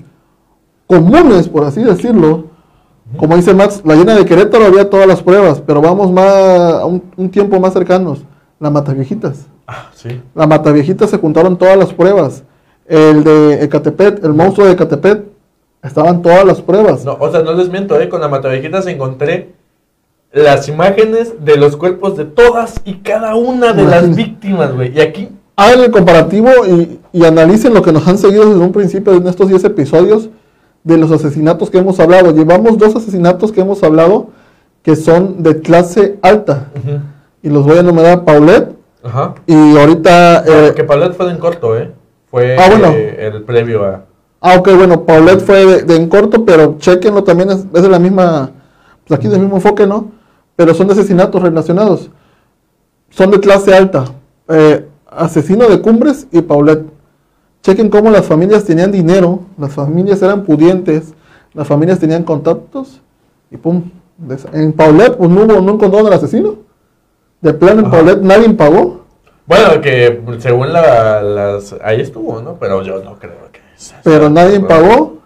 comunes, por así decirlo. Como dice Max, la llena de Querétaro había todas las pruebas, pero vamos más a un, un tiempo más cercanos. La Mataviejitas. Ah, sí. La Mataviejitas se juntaron todas las pruebas. El de Ecatepet, el monstruo de Ecatepet, estaban todas las pruebas. No, o sea, no les miento, eh, con la Matavijitas encontré las imágenes de los cuerpos de todas y cada una de las víctimas, güey. Y aquí, Hagan el comparativo y, y analicen lo que nos han seguido desde un principio en estos 10 episodios de los asesinatos que hemos hablado. Llevamos dos asesinatos que hemos hablado que son de clase alta. Y los voy a enumerar Paulette Ajá. y ahorita... eh, que Paulette fue en corto, ¿eh? Fue Ah, bueno. eh, el previo a... ah, ok, bueno, Paulette fue de, de en corto, pero chequenlo también, es, es de la misma... Pues aquí del mismo enfoque, ¿no? Pero son de asesinatos relacionados. Son de clase alta. Eh, asesino de Cumbres y Paulette. Chequen cómo las familias tenían dinero, las familias eran pudientes, las familias tenían contactos y pum. En Paulette pues no hubo, no encontraron al asesino. De plano en Ajá. Paulette nadie pagó. Bueno, que según la, las... Ahí estuvo, ¿no? Pero yo no creo que... pero nadie pagó.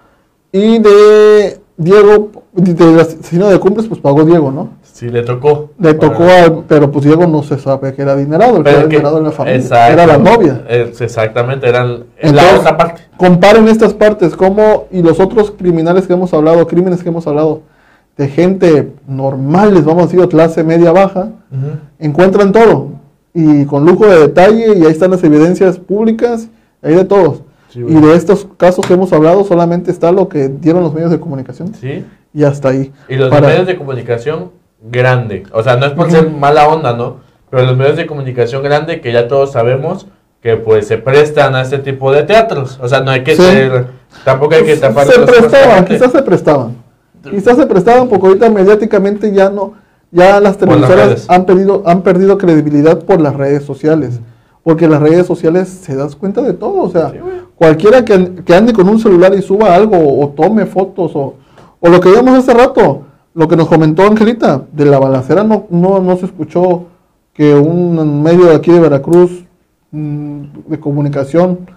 Y de Diego, de- del asesino de Cumbres, pues pagó Diego, ¿no? Sí, le tocó. Le tocó al, pero pues Diego no se sabe que era adinerado, el que era adinerado en la familia. exacto. Era la novia. Es- exactamente, eran la otra parte. Comparen estas partes, como y los otros criminales que hemos hablado, crímenes que hemos hablado, de gente normales, vamos a decir, de clase media baja, encuentran todo y con lujo de detalle y ahí están las evidencias públicas, ahí de todos. Sí, y de estos casos que hemos hablado solamente está lo que dieron los medios de comunicación Sí. y hasta ahí. Y los Para- medios de comunicación grande. O sea, no es por ser mala onda, ¿no? Pero los medios de comunicación grande que ya todos sabemos que pues se prestan a este tipo de teatros. O sea, no hay que Sí. ser... Tampoco hay que tapar se prestaban, quizás se prestaban. Quizás se prestaban porque ahorita mediáticamente ya no, ya las televisoras han perdido, han perdido credibilidad por las redes sociales. Porque las redes sociales se das cuenta de todo. O sea, Sí, cualquiera que, que ande con un celular y suba algo o, tome fotos o, o lo que vimos hace rato, lo que nos comentó Angelita, de la balacera no, no, no se escuchó que un medio de aquí de Veracruz mm, de comunicación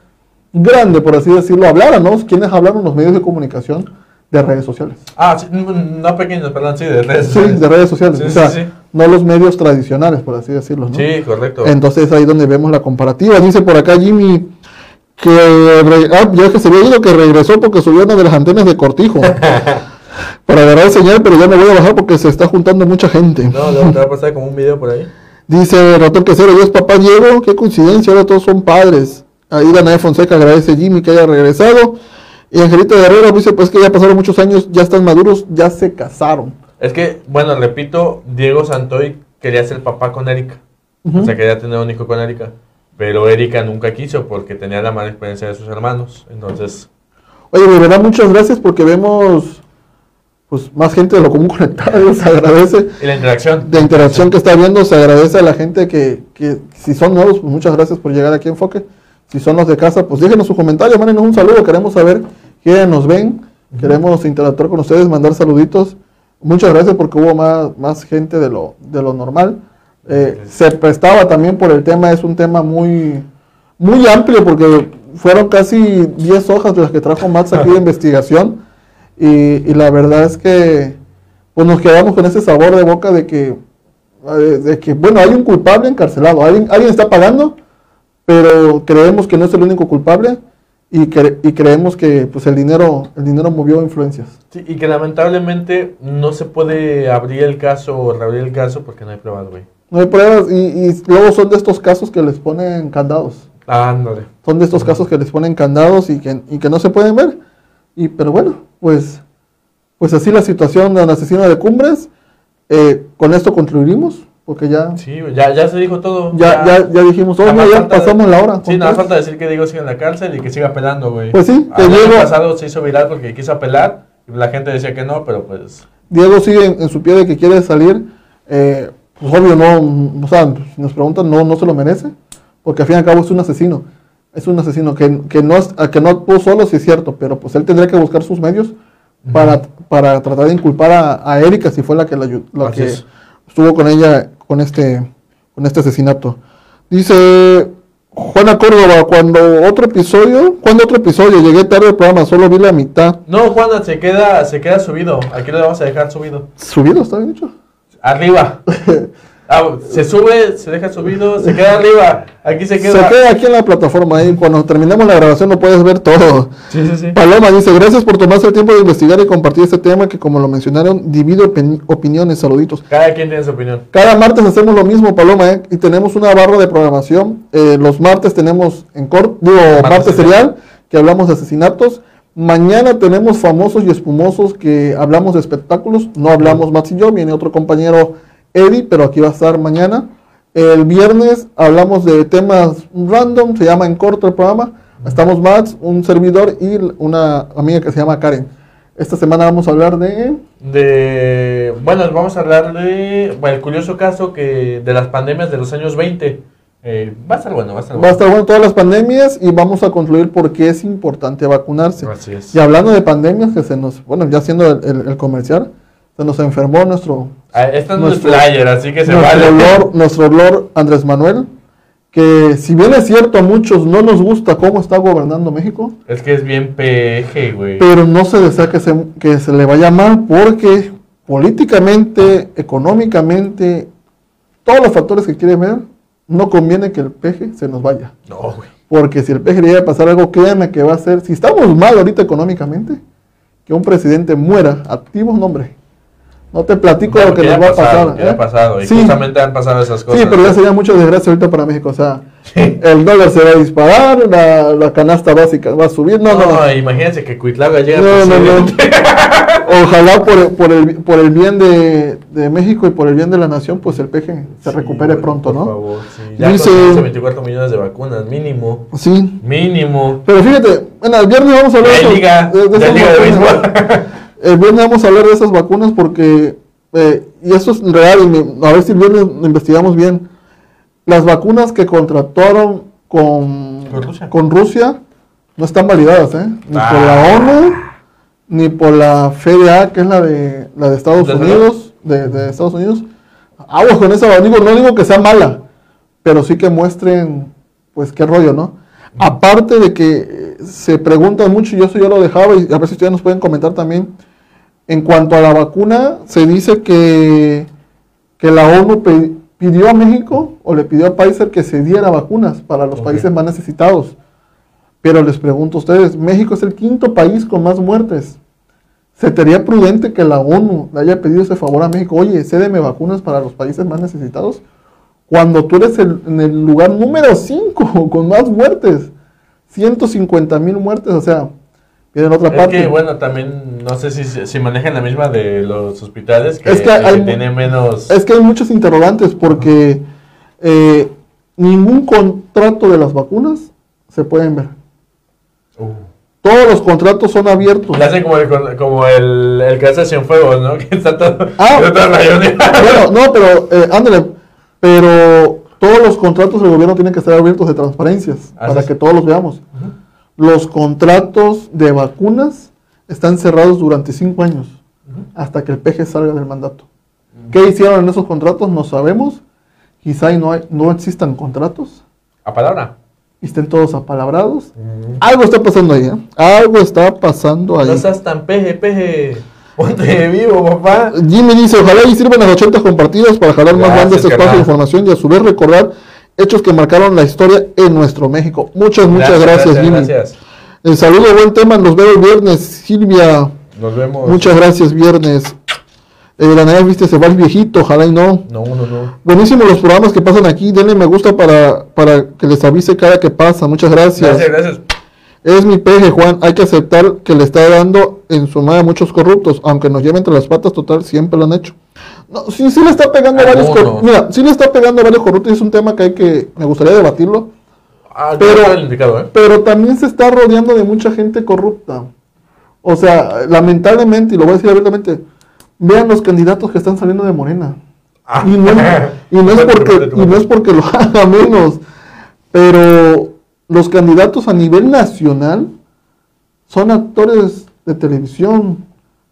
grande, por así decirlo, hablara, ¿no? ¿Quiénes hablaron los medios de comunicación de redes sociales? Ah, sí, no pequeños, perdón, sí, de redes Sí, sociales. de redes sociales. Sí, o sea, sí, sí. no los medios tradicionales, por así decirlo, ¿no? Sí, correcto. Entonces ahí donde vemos la comparativa. Dice por acá Jimmy que, re- ah, ya que se había ido, que regresó porque subió una de las antenas de cortijo. para agarrar señal, pero ya me voy a bajar porque se está juntando mucha gente. No, luego te va a pasar como un video por ahí. Dice Ratón Quesero, Dios papá Diego, qué coincidencia, ahora todos son padres. Ahí Danae Fonseca agradece a Jimmy que haya regresado. Y Angelita Guerrero dice, pues que ya pasaron muchos años, ya están maduros, ya se casaron. Es que, bueno, repito, Diego Santoy quería ser papá con Erika. O sea, quería tener un hijo con Erika. Pero Erika nunca quiso porque tenía la mala experiencia de sus hermanos. Entonces, Oye, de verdad, muchas gracias porque vemos pues más gente de lo común conectada, se agradece. y la interacción. de interacción que está viendo, se agradece a la gente que, que si son nuevos, pues muchas gracias por llegar aquí a Enfoque. Si son los de casa, pues déjenos su comentario, mándenos un saludo, queremos saber quiénes nos ven, queremos interactuar con ustedes, mandar saluditos. Muchas gracias porque hubo más, más gente de lo, de lo normal. Eh, se prestaba también por el tema, es un tema muy, muy amplio porque fueron casi 10 hojas de las que trajo Max aquí de investigación y, y la verdad es que pues nos quedamos con ese sabor de boca de que, eh, de que bueno, hay un culpable encarcelado, alguien, alguien está pagando, pero creemos que no es el único culpable y, cre- y creemos que pues el dinero, el dinero movió influencias. Sí, y que lamentablemente no se puede abrir el caso o reabrir el caso porque no hay pruebas, güey. No hay pruebas y, y luego son de estos casos que les ponen candados. Ándale. Son de estos casos que les ponen candados y que, y que no se pueden ver. Y, pero bueno, pues, pues así la situación del asesino de Cumbres. Eh, con esto concluimos, porque ya, Sí, ya, ya se dijo todo. ya, ya, ya dijimos, oh, no, ya pasamos la hora. Sí, nada más falta decir que Diego sigue en la cárcel y que siga apelando, güey. Pues sí, que El año Diego- pasado se hizo viral porque quiso apelar y la gente decía que no, pero pues... Diego sigue en, en su pie de que quiere salir. eh, pues obvio, no, o sea, nos preguntan, no, no se lo merece, porque al fin y al cabo es un asesino. Es un asesino que, que no, es- que no actuó solo, sí es cierto, pero pues él tendría que buscar sus medios para, para tratar de inculpar a, a Erika si fue la que, la, la que es. Estuvo con ella con este, con este asesinato. Dice Juana Córdoba, cuando otro episodio, cuando otro episodio, llegué tarde al programa, solo vi la mitad. No, Juana, se queda, se queda subido. Aquí lo vamos a dejar subido. Subido, ¿está bien dicho? Arriba. Ah, se sube, se deja subido, se queda arriba. Aquí se Se queda. queda aquí en la plataforma ahí. Cuando terminemos la grabación lo puedes ver todo. Sí, sí, sí. Paloma dice, gracias por tomarse el tiempo de investigar y compartir este tema que como lo mencionaron, divide opini- opiniones, saluditos. Cada quien tiene su opinión. Cada martes hacemos lo mismo, Paloma, ¿eh? y tenemos una barra de programación. Eh, los martes tenemos en corto, digo, Martes martes serial. que hablamos de asesinatos. Mañana tenemos famosos y espumosos que hablamos de espectáculos. No hablamos Max y yo, viene otro compañero Eddie, pero aquí va a estar mañana. El viernes hablamos de temas random, se llama en corto el programa. Estamos Max, un servidor y una amiga que se llama Karen. Esta semana vamos a hablar de... De. Bueno, vamos a hablar de. Bueno, el curioso caso que de las pandemias de los años 20. Eh, va a estar bueno, va a estar Va a bueno. estar bueno todas las pandemias y vamos a concluir por qué es importante vacunarse. Así es. Y hablando de pandemias, que se nos, bueno, ya el, el- el comercial, se nos enfermó nuestro, Ah, Este es Nuestro- flyer, así que se nuestro, vale. Lord, nuestro Lord Andrés Manuel, que si bien es cierto a muchos no nos gusta cómo está gobernando México, Es que es bien peje, güey. pero no se desea que se, que se le vaya mal porque políticamente, económicamente, todos los factores que quiere ver, no conviene que el peje se nos vaya. No, güey. Porque si el peje le llega a pasar algo, créanme que va a ser, si estamos mal ahorita económicamente, que un presidente muera, activo, no hombre, No te platico lo que nos va a ha pasar. ya ¿eh? ha pasado. Y Sí. justamente han pasado esas cosas. Sí, pero ya sería mucho desgracia ahorita para México. O sea, el dólar se va a disparar, la, la canasta básica va a subir. No, no, no. imagínense que Cuitlaga llega No. Ojalá por, por, el, por el bien de, de México y por el bien de la nación, pues el peje se Sí, recupere pronto, por ¿no? favor, sí. Ya Dice- conseguimos 24 millones de vacunas, mínimo. Sí. Mínimo. Pero fíjate, bueno, el viernes vamos a hablar de- de, de liga de vacunas. El viernes vamos a hablar de esas vacunas porque, eh, y eso es real, y me- a ver si el viernes investigamos bien. Las vacunas que contrataron con, Con Rusia. con Rusia no están validadas, ¿eh? Ni Ah. por la ONU, ni por la FDA, que es la de, la de Estados ¿De Unidos, de, de Estados Unidos. Aguas con esa, digo, no digo que sea mala, pero sí que muestren, pues, qué rollo, ¿no? Aparte de que eh, se preguntan mucho, y yo eso ya lo dejaba, y a ver si ustedes nos pueden comentar también, en cuanto a la vacuna, se dice que, que la ONU pidió a México o le pidió a Pfizer que se diera vacunas para los países más necesitados. Pero les pregunto a ustedes, México es el quinto país con más muertes. ¿Se te haría prudente que la ONU le haya pedido ese favor a México? Oye, cédeme vacunas para los países más necesitados. Cuando tú eres el- en el lugar número 5 con más muertes. 150 mil muertes, o sea, otra Es parte. que, bueno, también no sé si, si manejan la misma de los hospitales, que, Es que hay que tiene menos... Es que hay muchos interrogantes porque eh, ningún contrato de las vacunas se pueden ver. Uh. Todos los contratos son abiertos. Le hacen como el, como el, el que hace Cienfuegos, ¿no? Que está todo... Ah. está. Bueno, no, pero eh, ándale, pero todos los contratos del gobierno tienen que estar abiertos de transparencias para que todos los veamos. Los contratos de vacunas están cerrados durante cinco años hasta que el PG salga del mandato. ¿Qué hicieron en esos contratos? No sabemos. Quizá no, hay, no existan contratos A palabra. y estén todos apalabrados. Algo está pasando ahí, ¿eh? Algo está pasando ahí. No seas tan peje, peje. Ponte vivo, papá. Jimmy dice, ojalá y sirvan las 80 compartidas para jalar más grande este espacio de información y a su vez recordar hechos que marcaron la historia en nuestro México. Muchas, muchas gracias, Jimmy. Gracias. El saludo, buen tema, nos vemos viernes. Silvia, Nos vemos. muchas gracias, viernes. Eh, la viste, se va el viejito, ojalá y no. No, no, no. Buenísimos los programas que pasan aquí, denle me gusta para, para que les avise cada que pasa. Muchas gracias. Gracias, gracias. Es mi peje, Juan. Hay que aceptar que le está dando en su madre a muchos corruptos, aunque nos lleven entre las patas, total, siempre lo han hecho. No, sí, sí le está pegando a varios corruptos. Mira, sí le está pegando a varios corruptos y es un tema que hay que, me gustaría debatirlo. Ah, Pero- indicado, ¿eh? Pero también se está rodeando de mucha gente corrupta. O sea, lamentablemente, y lo voy a decir abiertamente, vean los candidatos que están saliendo de Morena. Ah. Y no, y no es porque, y no es porque lo haga menos, pero los candidatos a nivel nacional son actores de televisión,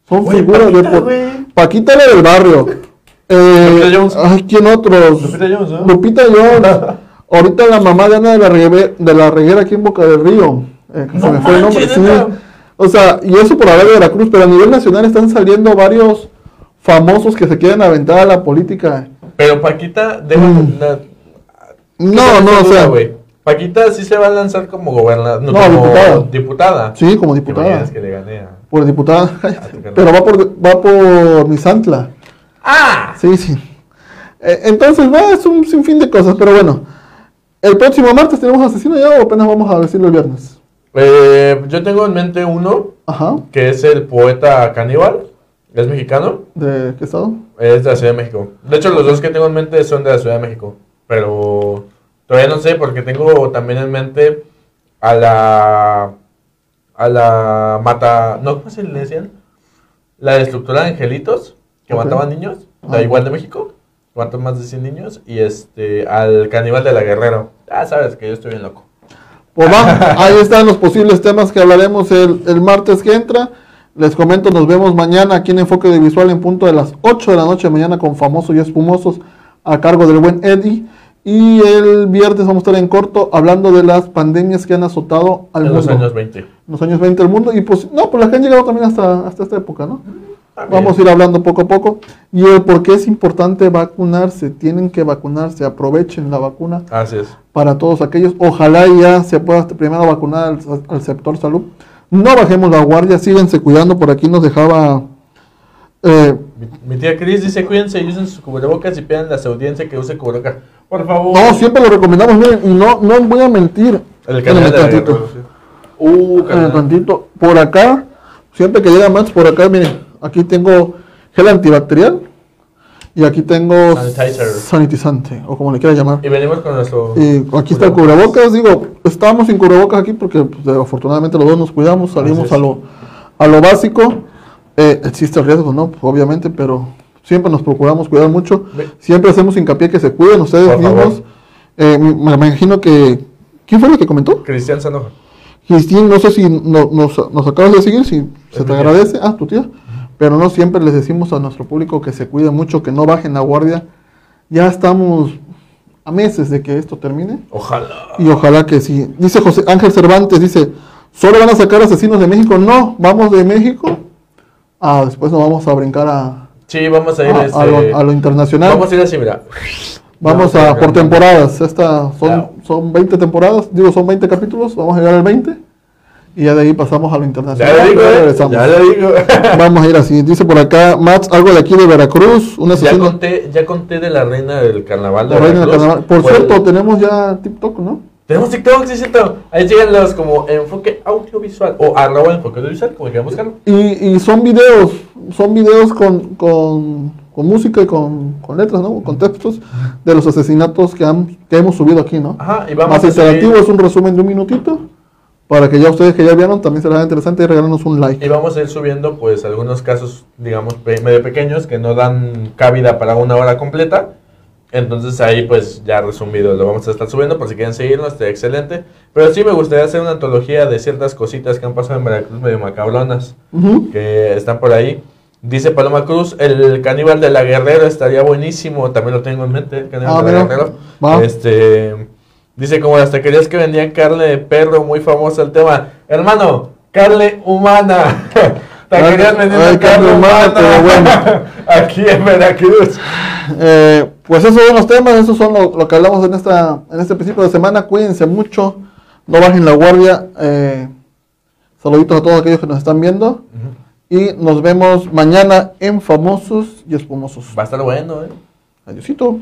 son Oye, figuras de... Paquita, la del barrio. Eh, Lupita Jones. ay, ¿quién otros? Lupita Jones, ¿no? Lupita Jones. Ahorita la mamá de Ana de la, Reguera, de la Reguera aquí en Boca del Río. Eh, que se me fue el nombre. sí. O sea, y eso por hablar de Veracruz, pero a nivel nacional están saliendo varios famosos que se quieren aventar a la política. Pero Paquita, deja Mm. la- No, no, o sea, güey. Paquita sí se va a lanzar como gobernadora, no, No, como diputada. diputada. sí, como ¿Te diputada. que le gané a... Por diputada. pero va por, va por Misantla. ¡Ah! Sí, sí. Eh, entonces, va, es un sinfín de cosas, pero bueno. El próximo martes tenemos asesino ya o apenas vamos a decirlo el viernes. Eh, yo tengo en mente uno, Ajá. que es el poeta caníbal, es mexicano, ¿De qué estado? es de la Ciudad de México. De hecho, los dos que tengo en mente son de la Ciudad de México, pero todavía no sé porque tengo también en mente a la... a la mata... ¿no? ¿Cómo se le decían? La destructora de Angelitos, que Ok. mataban niños, Ah. da igual de México, mató más de 100 niños, y este, al caníbal de la Guerrero. Ah, sabes que yo estoy bien loco. Pues va, ahí están los posibles temas que hablaremos el, el martes que entra. Les comento, nos vemos mañana aquí en Enfoque de Visual en punto de las 8 de la noche, mañana con Famosos y Espumosos a cargo del buen Eddie. Y el viernes vamos a estar en corto hablando de las pandemias que han azotado al En mundo. los años 20. En los años 20 del mundo. Y pues, no, pues las que han llegado también hasta, hasta esta época, ¿no? También. Vamos a ir hablando poco a poco. Y el por qué es importante vacunarse. Tienen que vacunarse, aprovechen la vacuna Así es. para todos aquellos. Ojalá ya se pueda primero vacunar al, al sector salud. No bajemos la guardia, síguense cuidando. Por aquí nos dejaba Eh, Mi, mi tía Cris dice, cuídense y usen sus cubrebocas y pidan a las audiencias que use cubrebocas. Por favor. no, siempre lo recomendamos, miren, y no, no voy a mentir. El canal tantito. Uh, canal. tantito. Por acá, siempre que llega Max, por acá, miren, aquí tengo gel antibacterial y aquí tengo Sanitizer. sanitizante, o como le quieras llamar. Y venimos con nuestro... Y aquí está el cubrebocas, digo, estábamos sin cubrebocas aquí porque pues, afortunadamente los dos nos cuidamos, salimos a lo, a lo básico. Eh, existe el riesgo, ¿no? Pues, obviamente, pero siempre nos procuramos cuidar mucho. Siempre hacemos hincapié que se cuiden ustedes Por mismos. Eh, me, me imagino que... ¿Quién fue el que comentó? Cristian Sanoja. Cristín, no sé si no- nos, nos acabas de seguir, si se te agradece. Ah, tu tía. Pero no siempre les decimos a nuestro público que se cuide mucho, que no bajen la guardia. Ya estamos a meses de que esto termine. Ojalá. Y ojalá que sí. Dice José Ángel Cervantes, dice, ¿solo van a sacar asesinos de México? No, vamos de México. Ah, después nos vamos a brincar a, Sí, vamos a ir a, este, a lo, a lo internacional. Vamos a ir así, mira. Vamos a por temporadas. Esta son, Claro. son 20 temporadas, digo, son 20 capítulos. Vamos a llegar al 20. Y ya de ahí pasamos a lo Ya internacional. lo digo, y eh, regresamos. Ya lo digo. Vamos a ir así. Dice por acá, Max, algo de aquí de Veracruz. Un ya conté, ya conté de la reina del carnaval de La reina del Veracruz. carnaval. Por cierto, tenemos ya TikTok, ¿no? Tenemos TikTok, sí, cierto. Ahí llegan los como enfoque audiovisual o arroba enfoque audiovisual, como quieran buscarlo. Y, y son videos, son videos con, con, con música y con, con letras, ¿no? Con textos de los asesinatos que, han, que hemos subido aquí, ¿no? Ajá, y vamos Más a interactivo, seguir, es un resumen de un minutito. Para que ya ustedes que ya vieron también será interesante y regálanos un like. y vamos a ir subiendo pues algunos casos, digamos, medio pequeños que no dan cabida para una hora completa. Entonces ahí pues ya resumido lo vamos a estar subiendo por si quieren seguirnos, está excelente. Pero sí me gustaría hacer una antología de ciertas cositas que han pasado en Veracruz medio macabronas. Que están por ahí. Dice Paloma Cruz, el caníbal de la Guerrero estaría buenísimo, también lo tengo en mente, el caníbal Ah, de la. Va. Este, dice como las taquerías que vendían carne de perro, muy famoso el tema. Hermano, carne humana. carne, carne humana, humana. pero bueno. Aquí en Veracruz. Eh, pues esos son los temas, esos son lo, lo que hablamos en, esta, en este principio de semana. Cuídense mucho, no bajen la guardia. Eh, saluditos a todos aquellos que nos están viendo. Y nos vemos mañana en Famosos y Espumosos. Va a estar bueno, ¿eh? Adiósito.